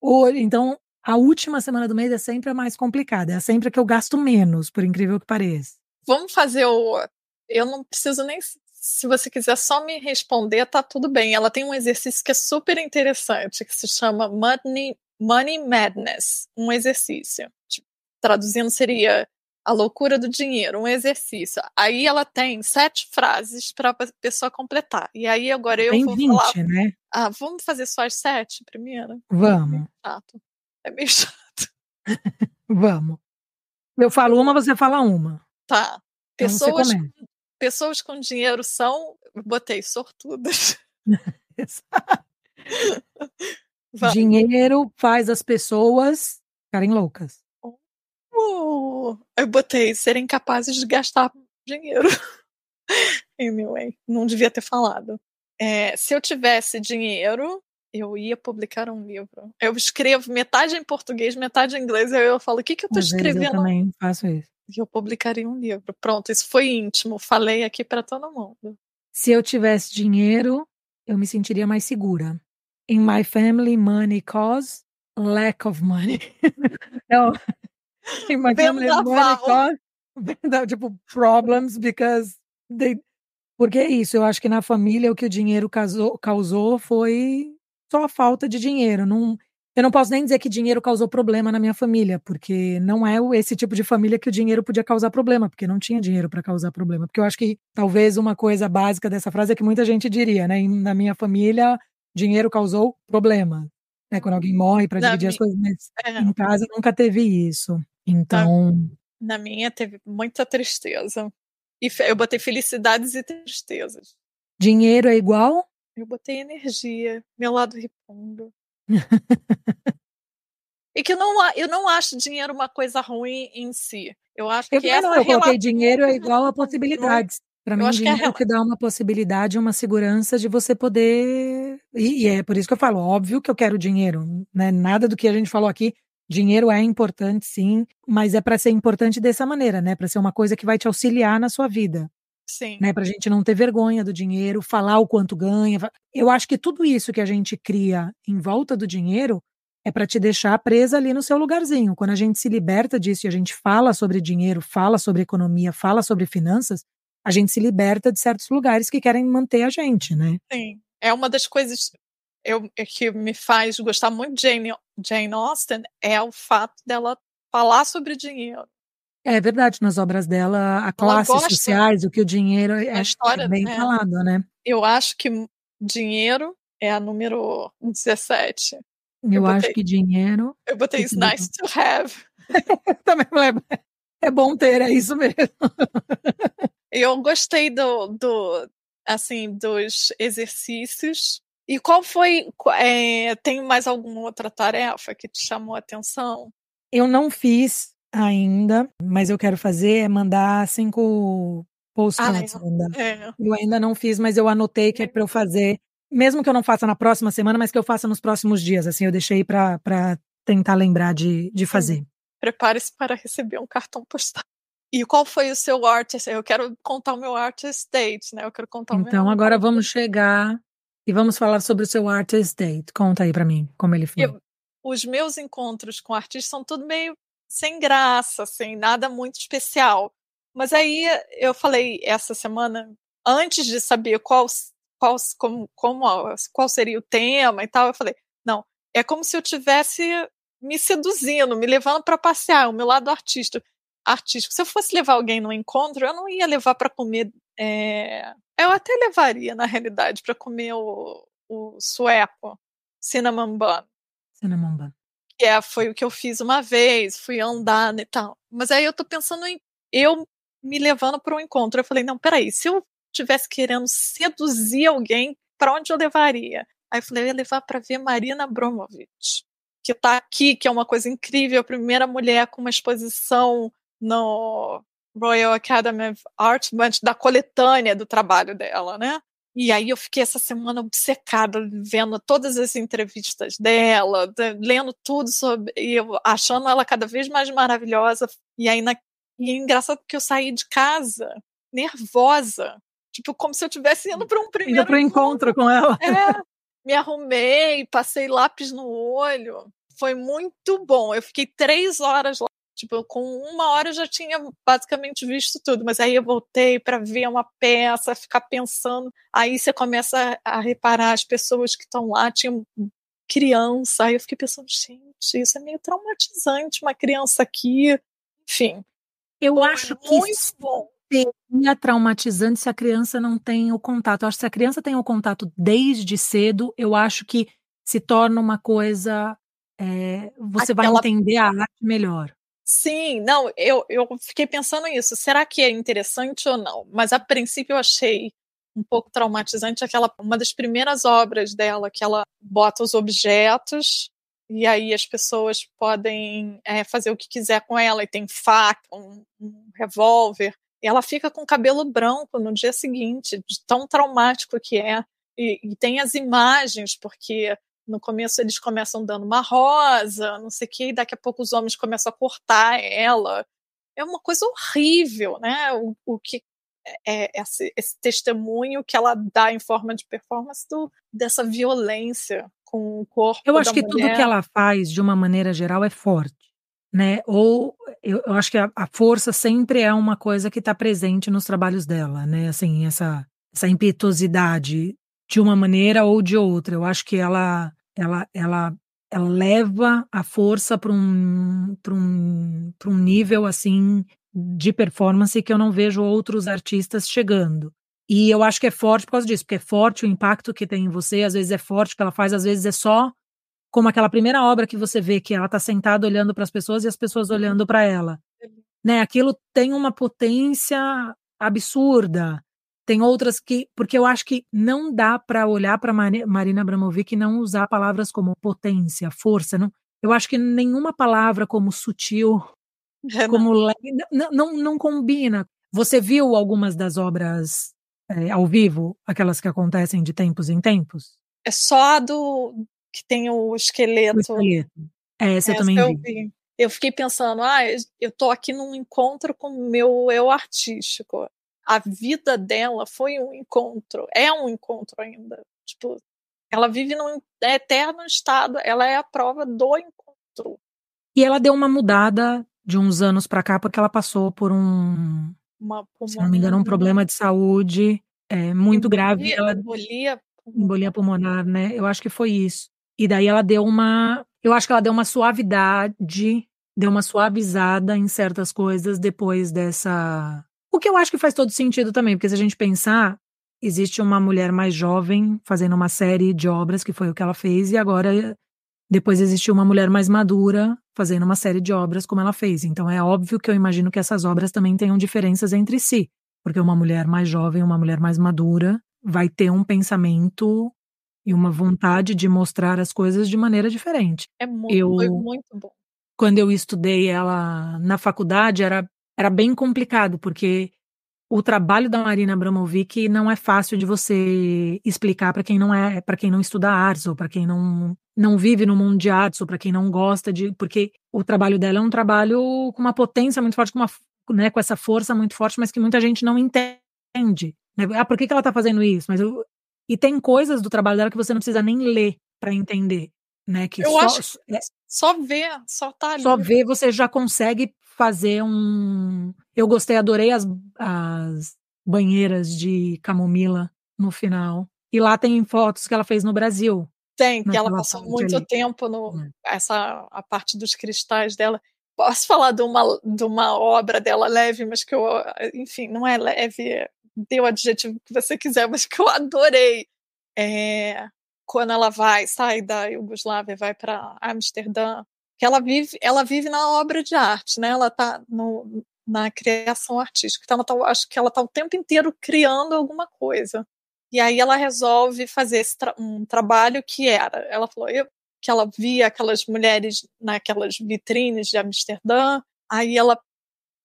B: hoje. Então, a última semana do mês é sempre a mais complicada. É sempre a que eu gasto menos, por incrível que pareça.
A: Vamos fazer o. Eu não preciso nem. Se você quiser só me responder, tá tudo bem. Ela tem um exercício que é super interessante, que se chama Money, Money Madness um exercício. Tipo, traduzindo seria a loucura do dinheiro, um exercício. Aí ela tem sete frases para a pessoa completar. E aí agora eu
B: tem
A: vou
B: 20,
A: falar.
B: né?
A: Ah, vamos fazer só as sete primeiro?
B: Vamos.
A: Chato. É meio chato.
B: vamos. Eu falo uma, você fala uma.
A: Tá. Então pessoas, pessoas com dinheiro são, botei, sortudas.
B: dinheiro faz as pessoas ficarem loucas.
A: Uh, eu botei serem capazes de gastar dinheiro. anyway, não devia ter falado. É, se eu tivesse dinheiro, eu ia publicar um livro. Eu escrevo metade em português, metade em inglês, aí eu falo, o que, que eu tô
B: Às
A: escrevendo?
B: eu também faço isso.
A: E eu publicaria um livro. Pronto, isso foi íntimo. Falei aqui para todo mundo.
B: Se eu tivesse dinheiro, eu me sentiria mais segura. In my family, money cause lack of money. então, in my family, money cause tipo problems because they porque é isso, eu acho que na família o que o dinheiro causou, causou foi só a falta de dinheiro. Não, eu não posso nem dizer que dinheiro causou problema na minha família, porque não é esse tipo de família que o dinheiro podia causar problema, porque não tinha dinheiro para causar problema. Porque eu acho que talvez uma coisa básica dessa frase é que muita gente diria, né? Na minha família, dinheiro causou problema. Né, quando alguém morre para dividir minha, as coisas, mas é. em casa nunca teve isso. Então.
A: Na, na minha teve muita tristeza. E eu botei felicidades e tristezas.
B: Dinheiro é igual?
A: Eu botei energia, meu lado ripondo. e que eu não, eu não acho dinheiro uma coisa ruim em si. Eu acho
B: eu
A: que essa
B: não, eu coloquei dinheiro é igual a possibilidades. Para mim, dinheiro é, que dá uma possibilidade, uma segurança de você poder. E, e, é por isso que eu falo, óbvio que eu quero dinheiro. Né? Nada do que a gente falou aqui. Dinheiro é importante, sim, mas é para ser importante dessa maneira, né? Para ser uma coisa que vai te auxiliar na sua vida.
A: Sim.
B: Né, para a gente não ter vergonha do dinheiro, falar o quanto ganha. Eu acho que tudo isso que a gente cria em volta do dinheiro é para te deixar presa ali no seu lugarzinho. Quando a gente se liberta disso e a gente fala sobre dinheiro, fala sobre economia, fala sobre finanças, a gente se liberta de certos lugares que querem manter a gente, né?
A: Sim. É uma das coisas eu, que me faz gostar muito de Jane, Jane Austen é o fato dela falar sobre dinheiro.
B: É verdade, nas obras dela, a classes sociais, o que o dinheiro é, é
A: história,
B: é bem é. falado, né?
A: Eu acho que dinheiro é a número 17.
B: Eu, eu botei, acho que dinheiro.
A: Eu botei isso nice to have.
B: Também lembro. É bom ter, é isso mesmo.
A: eu gostei do, do assim dos exercícios. E qual foi? É, tem mais alguma outra tarefa que te chamou a atenção?
B: Eu não fiz ainda, mas eu quero fazer é mandar cinco postcards
A: ah,
B: ainda.
A: É.
B: Eu ainda não fiz, mas eu anotei que é para eu fazer, mesmo que eu não faça na próxima semana, mas que eu faça nos próximos dias. Assim, eu deixei para tentar lembrar de, de fazer.
A: Prepare-se para receber um cartão postal. E qual foi o seu artist? Eu quero contar o meu artist date, né? Eu quero contar
B: Então,
A: meu...
B: agora vamos chegar e vamos falar sobre o seu artist date. Conta aí para mim como ele foi. Eu,
A: os meus encontros com artistas são tudo meio sem graça, sem nada muito especial. Mas aí eu falei essa semana, antes de saber qual, qual, como, como, qual seria o tema e tal, eu falei, não, é como se eu tivesse me seduzindo, me levando para passear, o meu lado artista, artístico. Se eu fosse levar alguém no encontro, eu não ia levar para comer. É... Eu até levaria, na realidade, para comer o, o sueco, cinnamon bun.
B: Cinnamon bun.
A: Que é, foi o que eu fiz uma vez, fui andar e tal. Mas aí eu tô pensando em eu me levando para um encontro. Eu falei, não, peraí, se eu tivesse querendo seduzir alguém, para onde eu levaria? Aí eu falei, eu ia levar para ver Marina Abramovic, que está aqui, que é uma coisa incrível, a primeira mulher com uma exposição no Royal Academy of Art, da coletânea do trabalho dela, né? E aí eu fiquei essa semana obcecada, vendo todas as entrevistas dela, lendo tudo sobre, e eu achando ela cada vez mais maravilhosa. E aí na, e é engraçado porque eu saí de casa nervosa, tipo como se eu estivesse indo para um primeiro
B: para encontro com ela.
A: É, me arrumei, passei lápis no olho, foi muito bom. Eu fiquei três horas lá Tipo, com uma hora eu já tinha basicamente visto tudo, mas aí eu voltei para ver uma peça, ficar pensando. Aí você começa a reparar as pessoas que estão lá, tinha criança. Aí eu fiquei pensando, gente, isso é meio traumatizante, uma criança aqui. Enfim.
B: Eu acho que muito bom. seria traumatizante se a criança não tem o contato. Eu acho que se a criança tem o contato desde cedo, eu acho que se torna uma coisa. É, você Aquela... vai entender a arte melhor.
A: Sim, não, eu, eu fiquei pensando nisso. Será que é interessante ou não? Mas a princípio eu achei um pouco traumatizante aquela uma das primeiras obras dela que ela bota os objetos e aí as pessoas podem é, fazer o que quiser com ela e tem faca, um, um revólver. E ela fica com o cabelo branco no dia seguinte, de tão traumático que é. E, e tem as imagens, porque no começo eles começam dando uma rosa, não sei o quê, e daqui a pouco os homens começam a cortar ela. É uma coisa horrível, né? O, o que é, é esse, esse, testemunho que ela dá em forma de performance do, dessa violência com o corpo.
B: Eu acho que
A: mulher.
B: tudo que ela faz, de uma maneira geral, é forte. Né? Ou eu, eu acho que a, a, força sempre é uma coisa que está presente nos trabalhos dela, né? Assim, essa, essa impetuosidade de uma maneira ou de outra. Eu acho que ela ela, ela, ela leva a força para um, um, um nível assim de performance que eu não vejo outros artistas chegando. E eu acho que é forte por causa disso, porque é forte o impacto que tem em você, às vezes é forte o que ela faz, às vezes é só como aquela primeira obra que você vê que ela está sentada olhando para as pessoas e as pessoas olhando para ela. Né? Aquilo tem uma potência absurda. Tem outras que, porque eu acho que não dá para olhar para Marina Abramovic e não usar palavras como potência, força. Não, eu acho que nenhuma palavra como sutil, é, como não. não, não combina. Você viu algumas das obras é, ao vivo, aquelas que acontecem de tempos em tempos?
A: É só a do que tem o esqueleto. O esqueleto.
B: É, essa, essa eu também eu vi.
A: vi. Eu fiquei pensando, ah, eu tô aqui num encontro com o meu eu artístico a vida dela foi um encontro, é um encontro ainda. Tipo, ela vive num eterno estado, ela é a prova do encontro.
B: E ela deu uma mudada de uns anos para cá porque ela passou por um, uma se não me engano, um problema de saúde é, muito embolia, grave. Ela,
A: embolia,
B: embolia pulmonar, né? Eu acho que foi isso. E daí ela deu uma, eu acho que ela deu uma suavidade, deu uma suavizada em certas coisas depois dessa o que eu acho que faz todo sentido também, porque se a gente pensar, existe uma mulher mais jovem fazendo uma série de obras, que foi o que ela fez, e agora depois existiu uma mulher mais madura fazendo uma série de obras como ela fez. Então é óbvio que eu imagino que essas obras também tenham diferenças entre si, porque uma mulher mais jovem, uma mulher mais madura, vai ter um pensamento e uma vontade de mostrar as coisas de maneira diferente.
A: É muito, eu, muito bom.
B: Quando eu estudei ela na faculdade, era era bem complicado, porque o trabalho da Marina Abramovic não é fácil de você explicar para quem não é, para quem não estuda artes ou para quem não não vive no mundo de artes ou para quem não gosta de, porque o trabalho dela é um trabalho com uma potência muito forte, com uma, né, com essa força muito forte, mas que muita gente não entende. Né? Ah, por que, que ela está fazendo isso? Mas eu, e tem coisas do trabalho dela que você não precisa nem ler para entender, né? Que
A: eu
B: só,
A: acho é, só ver, só tá ali.
B: Só ver você já consegue fazer um. Eu gostei, adorei as, as banheiras de camomila no final. E lá tem fotos que ela fez no Brasil.
A: Tem, que ela passou muito ali. tempo no hum. essa a parte dos cristais dela. Posso falar de uma de uma obra dela leve, mas que eu, enfim, não é leve, dê o adjetivo que você quiser, mas que eu adorei. É, quando ela vai, sai da Iugoslávia, vai para Amsterdã, que ela vive, ela vive na obra de arte, né? Ela está na criação artística. Então, ela tá, acho que ela está o tempo inteiro criando alguma coisa. E aí ela resolve fazer tra um trabalho que era, ela falou eu, que ela via aquelas mulheres naquelas vitrines de Amsterdã, aí ela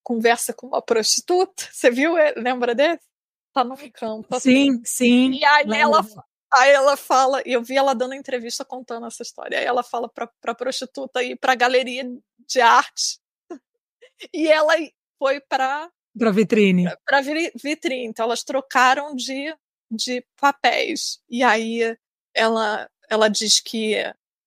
A: conversa com uma prostituta, você viu? Lembra desse? Tá no campo.
B: Assim. Sim, sim.
A: E aí ela, aí ela fala, eu vi ela dando entrevista contando essa história, aí ela fala pra, pra prostituta ir pra galeria de arte, e ela foi pra
B: para vitrine.
A: Para vitrine. Então elas trocaram de de papéis. E aí ela, ela diz que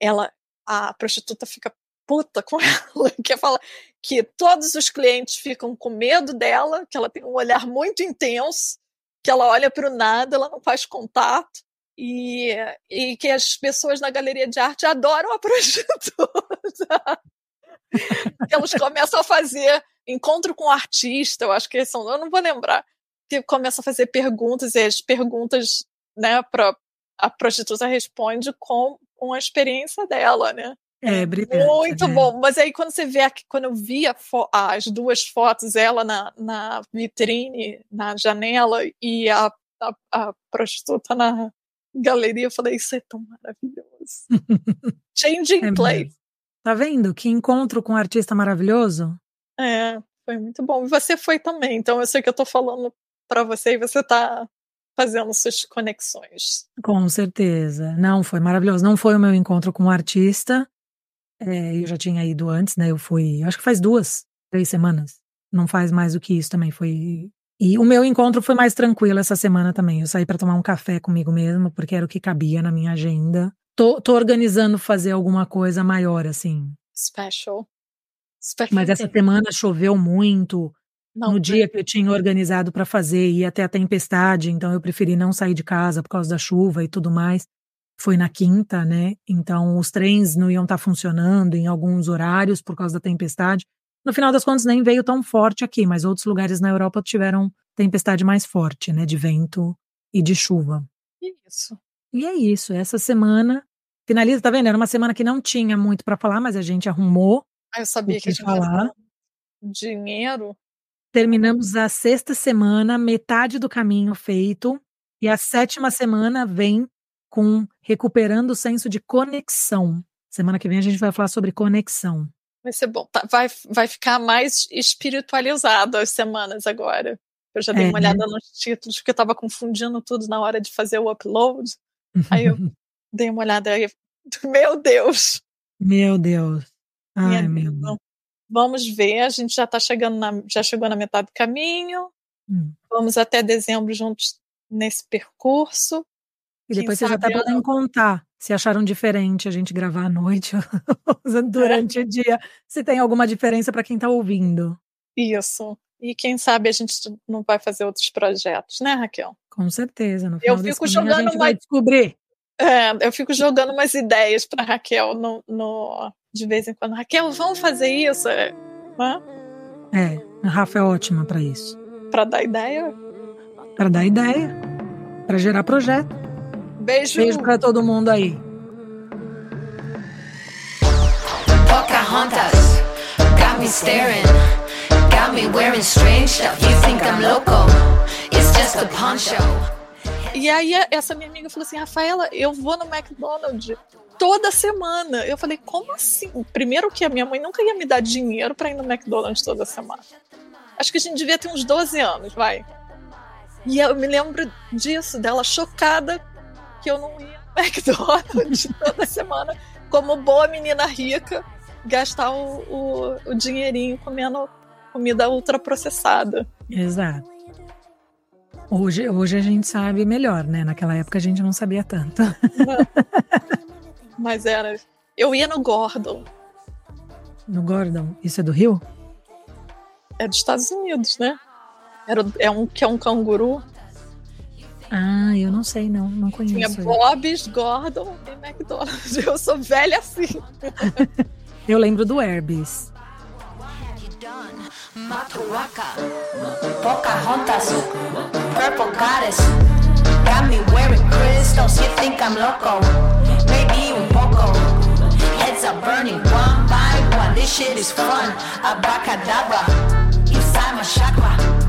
A: ela, a prostituta fica puta com ela, que fala que todos os clientes ficam com medo dela, que ela tem um olhar muito intenso, que ela olha para o nada, ela não faz contato. E, e que as pessoas na galeria de arte adoram a prostituta. elas começam a fazer encontro com o artista, eu acho que são, eu não vou lembrar, que começa a fazer perguntas e as perguntas, né, para a prostituta responde com, com a experiência dela, né?
B: É, brilhante.
A: Muito né? bom. Mas aí quando você vê aqui, quando eu vi as duas fotos, ela na, na vitrine, na janela, e a, a, a prostituta na galeria, eu falei, isso é tão maravilhoso. Changing é place. Mesmo.
B: Tá vendo? Que encontro com um artista maravilhoso.
A: É, foi muito bom. E você foi também, então eu sei que eu tô falando para você e você está fazendo suas conexões.
B: Com certeza. Não, foi maravilhoso. Não foi o meu encontro com o um artista. É, eu já tinha ido antes, né? Eu fui, acho que faz duas, três semanas. Não faz mais do que isso também. Foi. E o meu encontro foi mais tranquilo essa semana também. Eu saí para tomar um café comigo mesmo, porque era o que cabia na minha agenda. Tô, tô organizando fazer alguma coisa maior, assim.
A: Special.
B: Special. Mas essa semana choveu muito. Não, no dia que eu tinha organizado para fazer, ia até a tempestade, então eu preferi não sair de casa por causa da chuva e tudo mais. Foi na quinta, né? Então os trens não iam estar tá funcionando em alguns horários por causa da tempestade. No final das contas, nem veio tão forte aqui, mas outros lugares na Europa tiveram tempestade mais forte, né? De vento e de chuva.
A: Isso.
B: E é isso. Essa semana finaliza, tá vendo? Era uma semana que não tinha muito para falar, mas a gente arrumou.
A: Ah, eu sabia que, que a gente falar. Dinheiro
B: Terminamos a sexta semana, metade do caminho feito, e a sétima semana vem com recuperando o senso de conexão. Semana que vem a gente vai falar sobre conexão.
A: Vai ser bom. Tá, vai, vai ficar mais espiritualizado as semanas agora. Eu já dei é, uma olhada né? nos títulos, porque eu estava confundindo tudo na hora de fazer o upload. Aí eu dei uma olhada aí. Meu Deus!
B: Meu Deus. Ai, meu Deus.
A: Vamos ver, a gente já está chegando na, já chegou na metade do caminho. Hum. Vamos até dezembro juntos nesse percurso.
B: E depois vocês até podem contar se acharam diferente a gente gravar à noite durante é. o dia, se tem alguma diferença para quem está ouvindo.
A: Isso. E quem sabe a gente não vai fazer outros projetos, né, Raquel?
B: Com certeza. No
A: final eu fico jogando a
B: gente uma... vai descobrir.
A: É, eu fico jogando umas ideias para Raquel no, no, de vez em quando. Raquel, vamos fazer isso? É,
B: é a Rafa é ótima para isso.
A: Para dar ideia?
B: Para dar ideia. Para gerar projeto.
A: Beijo.
B: Beijo para todo mundo aí. Pocahontas got me staring, got me wearing strange stuff. You think I'm loco? It's just a poncho.
A: E aí essa minha amiga falou assim, Rafaela, eu vou no McDonald's toda semana. Eu falei, como assim? Primeiro que a minha mãe nunca ia me dar dinheiro para ir no McDonald's toda semana. Acho que a gente devia ter uns 12 anos, vai. E eu me lembro disso, dela chocada que eu não ia no McDonald's toda semana, como boa menina rica, gastar o, o, o dinheirinho comendo comida ultraprocessada.
B: Exato. Hoje, hoje a gente sabe melhor, né? Naquela época a gente não sabia tanto. Não.
A: Mas era. Eu ia no Gordon.
B: No Gordon? Isso é do Rio?
A: É dos Estados Unidos, né? Era, é um que é um canguru.
B: Ah, eu não sei, não. Não conheço.
A: Tinha Bob's, Gordon e McDonald's. Eu sou velha assim.
B: eu lembro do Herbis.
C: Matuaka, Pocahontas, Purple Goddess, got me wearing crystals. You think I'm loco? Maybe un poco. Heads are burning one by one. This shit is fun. Abracadabra, inside my chakra.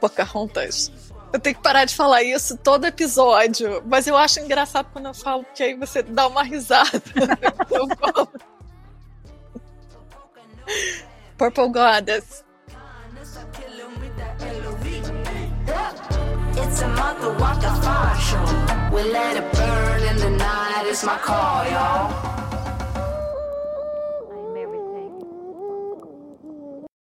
A: Pocahontas. Eu tenho que parar de falar isso todo episódio, mas eu acho engraçado quando eu falo, porque aí você dá uma risada. Purple Goddess.
C: It's a mother walk a fire show. We let it burn in the night. It's my call, y'all.